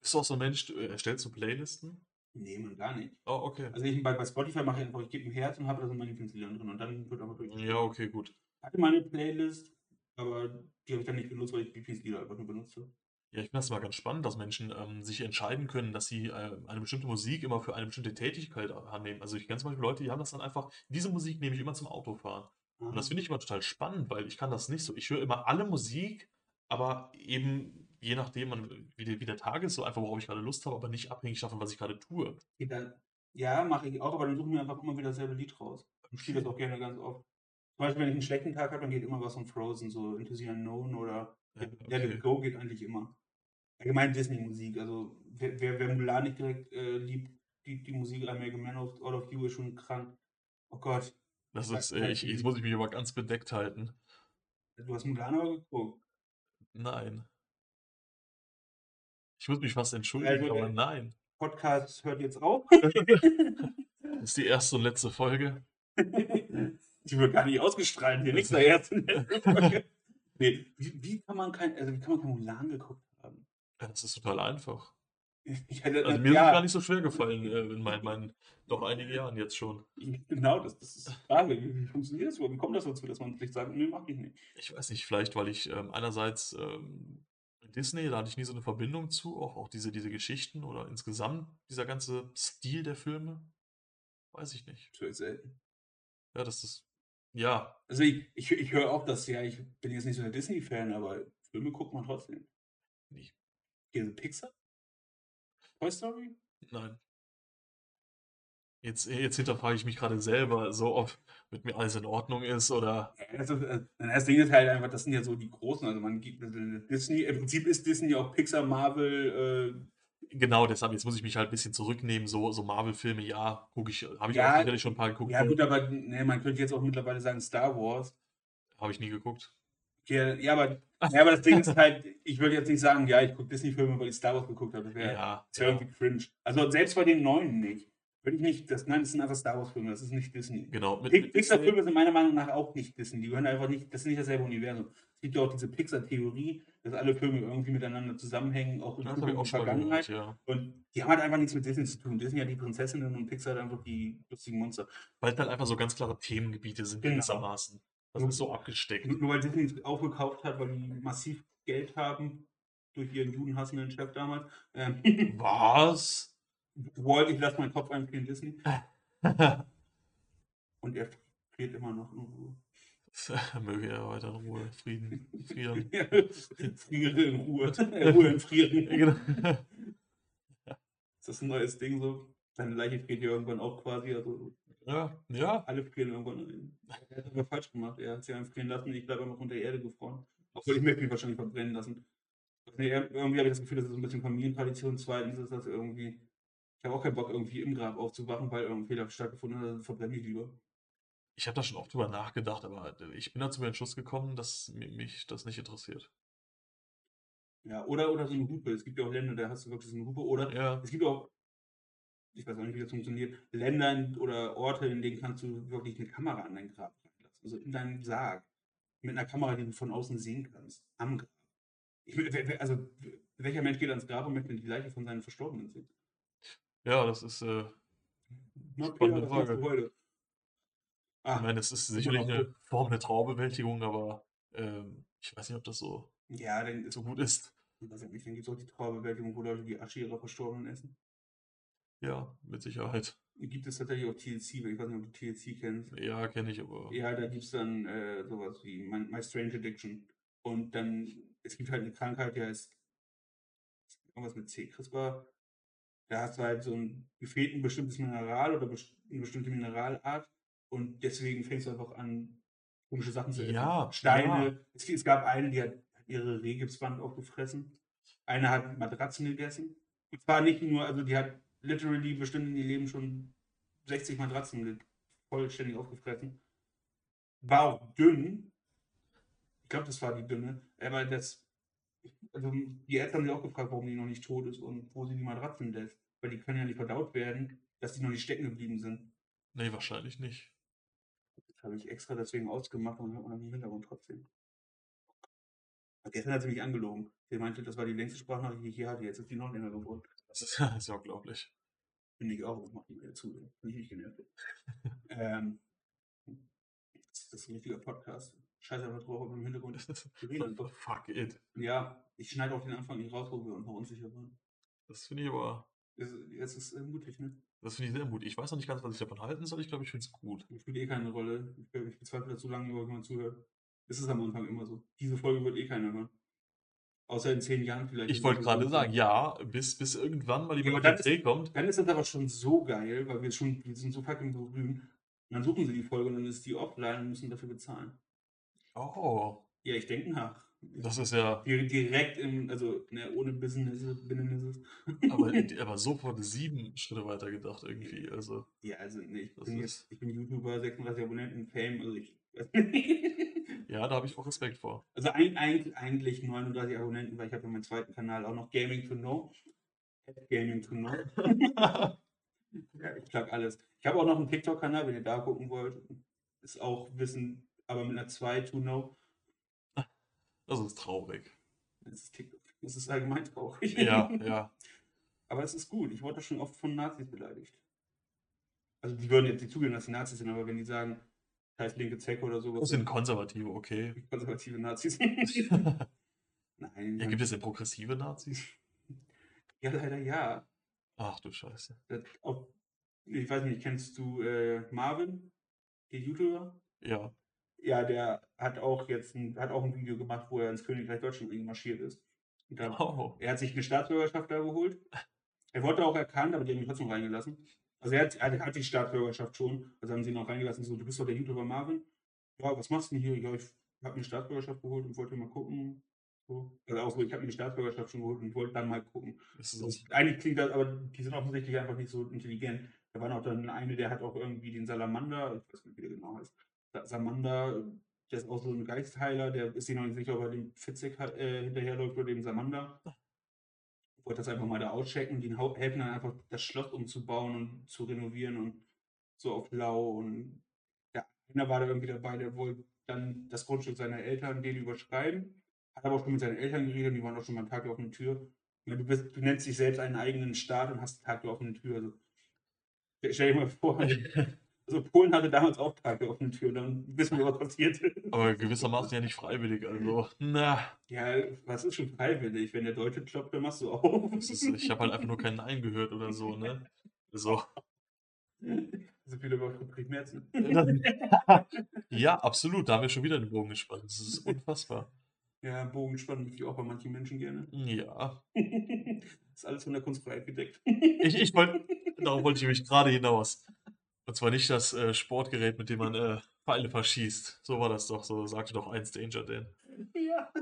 Bist du auch so ein Mensch, erstellst du Playlisten? nee, man, gar nicht. Oh, okay. Also ich, bei, bei Spotify mache ich einfach, ich gebe ein Herz und habe da so meine Lieblingslieder drin und dann wird einfach durch. Ja, okay, gut. Ich hatte meine Playlist, aber die habe ich dann nicht benutzt, weil ich Lieblingslieder einfach nur benutze. Ja, ich finde das mal ganz spannend, dass Menschen ähm, sich entscheiden können, dass sie äh, eine bestimmte Musik immer für eine bestimmte Tätigkeit annehmen. Also ich kenne zum Beispiel Leute, die haben das dann einfach, diese Musik nehme ich immer zum Autofahren. Und das finde ich immer total spannend, weil ich kann das nicht so. Ich höre immer alle Musik, aber eben je nachdem, wie, der, wie der Tag ist, so einfach, worauf ich gerade Lust habe, aber nicht abhängig davon, was ich gerade tue. Ja, mache ich auch, aber dann suche ich mir einfach immer wieder dasselbe Lied raus. Ich spiele das auch gerne ganz oft. Zum Beispiel, wenn ich einen schlechten Tag habe, dann geht immer was von Frozen, so Into the Unknown oder Ja, Let okay. It Go geht eigentlich immer. Allgemein Disney-Musik, also wer, wer, wer Mulan nicht direkt äh, liebt, die, die Musik I Make a Man of, Out of You ist schon krank. Oh Gott, Das ist, äh, ich, jetzt muss ich mich aber ganz bedeckt halten. du hast Mulan aber geguckt. Nein. Ich muss mich fast entschuldigen, Also, aber nein. Podcast hört jetzt auf. Das ist die erste und letzte Folge. Die wird gar nicht ausgestrahlt hier, nichts der ersten Folge. Nee, wie, wie kann man kein, also wie kann man kein Mulan geguckt haben? Ja, Das ist total einfach. Hätte, Also mir ist es ja, gar nicht so schwer gefallen äh, in meinen, meinen doch einigen Jahren jetzt schon. genau, das, das ist die Frage. Wie, funktioniert das überhaupt? Wie kommt das dazu, dass man vielleicht sagt, nee, mach ich nicht? Ich weiß nicht, vielleicht, weil ich ähm, einerseits ähm, Disney, da hatte ich nie so eine Verbindung zu, auch, auch diese, diese Geschichten oder insgesamt dieser ganze Stil der Filme. Weiß ich nicht. Ich selten. Ja, das ist. Ja, Also ich, ich, ich höre auch das, ja, ich bin jetzt nicht so der Disney-Fan, aber Filme guckt man trotzdem. nie. Hier Pixar? Toy Story? Nein. Jetzt, jetzt hinterfrage ich mich gerade selber, so ob mit mir alles in Ordnung ist oder. Das, ist, äh, das Ding ist halt einfach, das sind ja so die großen, also man gibt also Disney, im Prinzip ist Disney auch Pixar, Marvel, Genau, deshalb, jetzt muss ich mich halt ein bisschen zurücknehmen. So, so Marvel-Filme, ja, gucke ich, habe ich Ja, auch sicherlich schon ein paar äh, geguckt. ja gut, aber ne, man könnte jetzt auch mittlerweile sagen Star Wars. Habe ich nie geguckt. Ja, ja, aber, ja, aber das Ding ist halt, ich würde jetzt nicht sagen, ja, ich gucke Disney-Filme, weil ich Star Wars geguckt habe. Das wäre Ja, ja, irgendwie cringe. Also selbst bei den neuen nicht. Würde ich nicht, das, nein, das sind einfach Star Wars-Filme, das ist nicht Disney. genau. Pixar-Filme sind meiner Meinung nach auch nicht Disney. Die gehören einfach nicht, das ist nicht dasselbe Universum. Es gibt ja auch diese Pixar-Theorie, dass alle Filme irgendwie miteinander zusammenhängen, auch in das und mal gehört, Vergangenheit. ja. Und die haben halt einfach nichts mit Disney zu tun. Disney hat die Prinzessinnen und Pixar hat einfach die lustigen Monster. Weil es halt einfach so ganz klare Themengebiete sind Genau. gewissermaßen. Das ist so abgesteckt. Nur, nur weil Disney es aufgekauft hat, weil die massiv Geld haben, durch ihren judenhassenden Chef damals. Ähm, Was? Walt, ich lasse meinen Kopf einfrieren, Disney. Und er friert immer noch in Ruhe. Möge er weiter in Ruhe, Frieden, frieren. Friere in Ruhe. Ruhe in Frieren. Genau. Ist das ein neues Ding so? Seine Leiche friert ja irgendwann auch quasi. Also Ja, ja. alle frieren irgendwann. Er hat aber falsch gemacht. Er hat sie einfach frieren lassen. Ich bleibe einfach unter der Erde gefroren. Obwohl ich möchte mich wahrscheinlich verbrennen lassen. Nee, irgendwie habe ich das Gefühl, das ist so ein bisschen Familientradition. Zweitens ist das irgendwie. Ich habe auch keinen Bock, irgendwie im Grab aufzuwachen, weil irgendein Fehler stattgefunden hat. Also verbrenne ich lieber. Ich habe da schon oft drüber nachgedacht, aber ich bin da zum Entschluss gekommen, dass mi- mich das nicht interessiert. Ja, oder, oder so eine Hupe. Es gibt ja auch Länder, da hast du wirklich so eine Hupe. Oder Ja, es gibt auch, ich weiß auch nicht, wie das funktioniert, Länder in- oder Orte, in denen kannst du wirklich eine Kamera an dein Grab reinlassen. Also in deinen Sarg. Mit einer Kamera, die du von außen sehen kannst. Am Grab. Ich, also, welcher Mensch geht ans Grab und möchte die Leiche von seinen Verstorbenen sehen? ja, das ist, äh, Na, Spannende Peter, Frage. heute? ich Ah, meine, es ist sicherlich eine. Form der Trauerbewältigung, aber ähm, ich weiß nicht, ob das so, ja, so gut ist. weiß ich nicht, dann gibt es auch die Trauerbewältigung, wo Leute die Asche ihrer Verstorbenen essen. Ja, mit Sicherheit. Gibt es tatsächlich auch TLC, weil ich weiß nicht, ob du TLC kennst. Ja, kenne ich, aber. Ja, da gibt es dann äh, sowas wie My, My Strange Addiction. Und dann, es gibt halt eine Krankheit, die heißt irgendwas mit C. CRISPR. Da hast du halt so ein gefehlt ein bestimmtes Mineral oder eine bestimmte Mineralart. Und deswegen fängst du einfach an, komische Sachen zu essen. Ja, Steine. ja. Es, es gab eine, die hat ihre Rehgipswand aufgefressen. Eine hat Matratzen gegessen. Und zwar nicht nur, also die hat literally bestimmt in ihr Leben schon 60 Matratzen vollständig aufgefressen. War auch dünn. Ich glaube, das war die dünne. Aber das, also die Ärzte haben sich auch gefragt, warum die noch nicht tot ist und wo sie die Matratzen lässt. Weil die können ja nicht verdaut werden, dass die noch nicht stecken geblieben sind. Nee, wahrscheinlich nicht. Das habe ich extra deswegen ausgemacht und habe im Hintergrund trotzdem. Gestern hat sie mich angelogen. Sie meinte, das war die längste Sprachnachricht, die ich hier hatte. Jetzt ist die noch länger geworden. Das ist, das ist ja unglaublich. Finde ich auch. Ich mache die wieder zu, wenn ich nicht genervt bin. ähm, das ist ein richtiger Podcast. Scheiße einfach drauf, aber im Hintergrund. Reden einfach. Fuck it. Ja, ich schneide auch den Anfang nicht raus, wo wir uns noch unsicher waren. Das finde ich aber. Es, es ist äh, mutig, ne? Das finde ich sehr mutig. Ich weiß noch nicht ganz, was ich davon halten soll. Ich glaube, ich finde es gut. Ich spiele eh keine Rolle. Ich, ich bezweifle zu lange, über jemand zuhört. Das ist am Anfang immer so. Diese Folge wird eh keiner hören. Außer in zehn Jahren vielleicht. Ich wollte gerade sagen, ja, bis, bis irgendwann mal die Ja, Möglichkeit kommt. Dann ist das aber schon so geil, weil wir schon, wir sind so fucking berühmt. Und dann suchen sie die Folge und dann ist die offline und müssen dafür bezahlen. Oh, Ja, ich denke nach. das ist ja. Di- Direkt im, also ne, ohne Business, Business. Aber, aber sofort sieben Schritte weiter gedacht irgendwie. Also, Ja, also nee, ich bin jetzt, ich bin YouTuber, 36 Abonnenten, Fame, also ich weiß nicht. Ja, da habe ich auch Respekt vor. Also ein, ein, eigentlich 39 Abonnenten, weil ich habe ja meinen zweiten Kanal auch noch Gaming to Know. Gaming to Know. Ja, ich plug alles. Ich habe auch noch einen TikTok-Kanal, wenn ihr da gucken wollt. Ist auch Wissen, aber mit einer 2 to Know. Das ist traurig. Das ist TikTok. Das ist allgemein traurig. Ja, ja. Aber es ist gut. Ich wurde schon oft von Nazis beleidigt. Also die würden jetzt nicht zugeben, dass sie Nazis sind, aber wenn die sagen, heißt linke Zecke oder sowas. Das sind Konservative, okay. konservative Nazis. ja, Nein. gibt es denn progressive Nazis? ja, leider ja. Ach du Scheiße. Das auch, ich weiß nicht, kennst du äh, Marvin, der YouTuber? Ja. Ja, der hat auch jetzt ein, hat auch ein Video gemacht, wo er ins Königreich Deutschland marschiert ist. Da, Oh. er hat sich eine Staatsbürgerschaft da geholt. Er wurde auch erkannt, aber die haben ihn trotzdem reingelassen. Also er hat, er hat die Staatsbürgerschaft schon, also haben sie ihn auch reingelassen. So, du bist doch der YouTuber Marvin. Ja, was machst du denn hier? Ja, ich habe mir eine Staatsbürgerschaft geholt und wollte mal gucken. So. Also auch so, ich habe mir eine Staatsbürgerschaft schon geholt und wollte dann mal gucken. Und eigentlich klingt das, aber die sind offensichtlich einfach nicht so intelligent. Da war noch dann eine, der hat auch irgendwie den Salamander, ich weiß nicht, wie der genau heißt. Sa- Salamander, der ist auch so ein Geistheiler, der ist sich noch nicht sicher, ob er dem Fitzek äh, hinterherläuft oder dem Salamander. Wollte das einfach mal da auschecken, die helfen dann einfach, das Schloss umzubauen und zu renovieren und so auf Lau. Und der einer war da irgendwie dabei, der wollte dann das Grundstück seiner Eltern den überschreiben. Hat aber auch schon mit seinen Eltern geredet, die waren auch schon mal einen Tag der offenen Tür. Ja, du, bist, du nennst dich selbst einen eigenen Staat und hast Tag der offenen Tür. Also, stell dir mal vor, also Polen hatte damals auch Tag der offenen Tür, dann wissen wir, was passiert ist. aber gewissermaßen ja nicht freiwillig. Also, na, Ja, was ist schon freiwillig? Wenn der Deutsche kloppt, dann machst du auch. das ist, ich habe halt einfach nur kein Nein gehört oder so, ne? So. so viele über Primärzen. Ja, absolut. Da haben wir schon wieder den Bogen gespannt. Das ist unfassbar. Ja, Bogenspannen möchte ich auch bei manchen Menschen gerne. Ja. ist alles von der Kunstfreiheit gedeckt. Ich, ich wollte, darauf wollte ich nämlich gerade hinaus. Und zwar nicht das äh, Sportgerät, mit dem man äh, Pfeile verschießt. So war das doch. So sagte doch eins Danger Dan. Ja.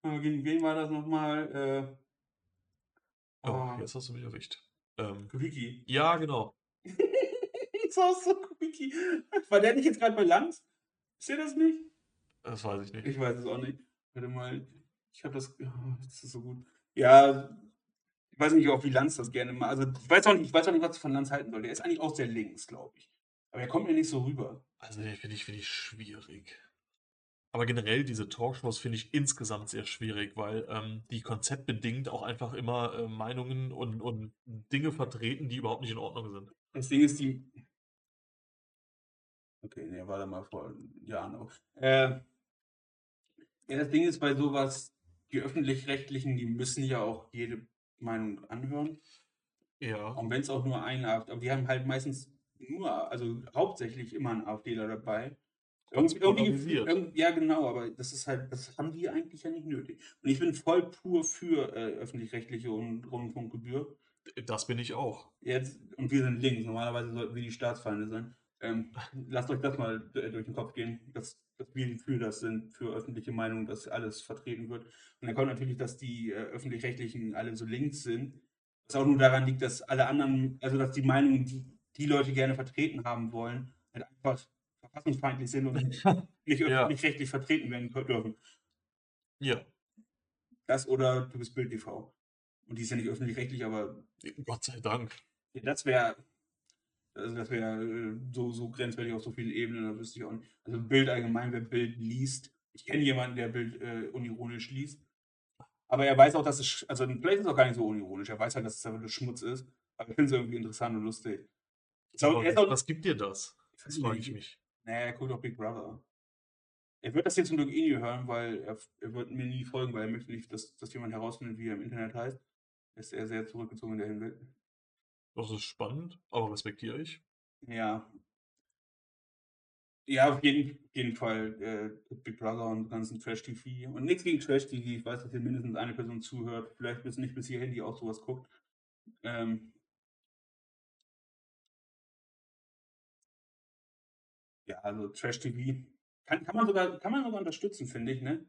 Aber gegen wen war das nochmal? Äh, Oh, oh, jetzt hast du mich erwischt. Ähm, Kubicki. ja, genau. das war so Kubicki. War der nicht jetzt gerade bei Lanz? Ist der das nicht? Das weiß ich nicht. Ich weiß es auch nicht. Warte mal. Ich habe das. Oh, das ist so gut. Ja, ich weiß nicht, auch wie Lanz das gerne mal. Also, ich weiß auch nicht, ich weiß auch nicht, was ich von Lanz halten soll. Der ist eigentlich auch sehr links, glaube ich. Aber er kommt mir nicht so rüber. Also, den finde ich, finde ich schwierig. Aber generell diese Talkshows finde ich insgesamt sehr schwierig, weil ähm, die konzeptbedingt auch einfach immer äh, Meinungen und, und Dinge vertreten, die überhaupt nicht in Ordnung sind. Das Ding ist, die. Okay, ne, war da mal vor Jahren auch. Äh, ja, das Ding ist bei sowas, die öffentlich-rechtlichen, die müssen ja auch jede Meinung anhören. Ja. Und wenn es auch nur ein AfD, aber die haben halt meistens nur, also hauptsächlich immer einen AfDler dabei. Irgendwie, irgendwie, ja, genau, aber das ist halt, das haben die eigentlich ja nicht nötig. Und ich bin voll pur für äh, öffentlich-rechtliche und Rundfunkgebühr. Das bin ich auch. Jetzt, und wir sind links, normalerweise sollten wir die Staatsfeinde sein. Ähm, lasst euch das mal äh, durch den Kopf gehen, dass, dass wir die Fühler sind für öffentliche Meinung, dass alles vertreten wird. Und dann kommt natürlich, dass die äh, öffentlich-rechtlichen alle so links sind. Was auch nur daran liegt, dass alle anderen, also dass die Meinungen, die die Leute gerne vertreten haben wollen, halt einfach verfassungsfeindlich sind und nicht Ja. öffentlich-rechtlich vertreten werden dürfen. Ja, Das oder du bist Bild TV. Und die ist ja nicht öffentlich-rechtlich, aber Gott sei Dank. ja, das wäre also das wäre äh, so, so grenzwertig auf so vielen Ebenen, da wüsste ich auch nicht. Also Bild allgemein, wer Bild liest. Ich kenne jemanden, der Bild äh, unironisch liest. Aber er weiß auch, dass es, also vielleicht ist es auch gar nicht so unironisch. Er weiß halt, dass es einfach nur Schmutz ist. Aber ich finde es irgendwie interessant und lustig. Ist auch- was gibt dir das? Das frage ich nicht. mich. Naja, er guckt auch Big Brother. Er wird das jetzt zum Glück eh nie hören, weil er, er wird mir nie folgen, weil er möchte nicht, dass, dass jemand herausfindet, wie er im Internet heißt. Ist er sehr zurückgezogen in der Hinsicht. Das ist spannend, aber respektiere ich. Ja. Ja, auf jeden, jeden Fall äh, Big Brother und ganzen Trash-TV. Und nichts gegen Trash-TV. Ich weiß, dass hier mindestens eine Person zuhört. Vielleicht bis nicht bis hierhin, die auch sowas guckt. Ähm, ja, also Trash-TV. Kann, kann, man sogar, kann man sogar unterstützen, finde ich, ne?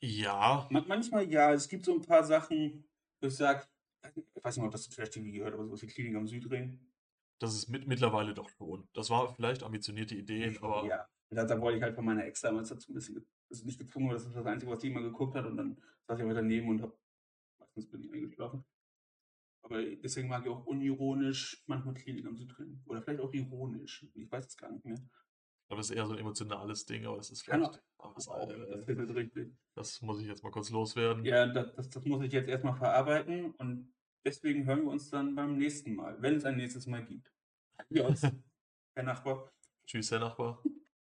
Ja, Man, manchmal ja, es gibt so ein paar Sachen, wo ich sage, ich weiß nicht, ob das zu Trash-TV gehört, aber sowas wie Klinik am Südring. das ist mit, mittlerweile doch schon. Das war vielleicht ambitionierte Ideen, aber Ja, da, da wollte ich halt von meiner Ex damals dazu ein bisschen, also nicht gezwungen, aber das ist das Einzige, was die immer geguckt hat und dann saß ich aber daneben und hab, meistens bin ich eingeschlafen. Aber deswegen mag ich auch unironisch manchmal Klinik am Südring. Oder vielleicht auch ironisch. Ich weiß es gar nicht mehr. Aber das ist eher so ein emotionales Ding, aber das ist Kann vielleicht. auch- Ah, Das, auch, das ist richtig. das muss ich jetzt mal kurz loswerden. Ja, das, das, das muss ich jetzt erstmal verarbeiten und deswegen hören wir uns dann beim nächsten Mal, wenn es ein nächstes Mal gibt. Adios, Herr Nachbar. Tschüss, Herr Nachbar.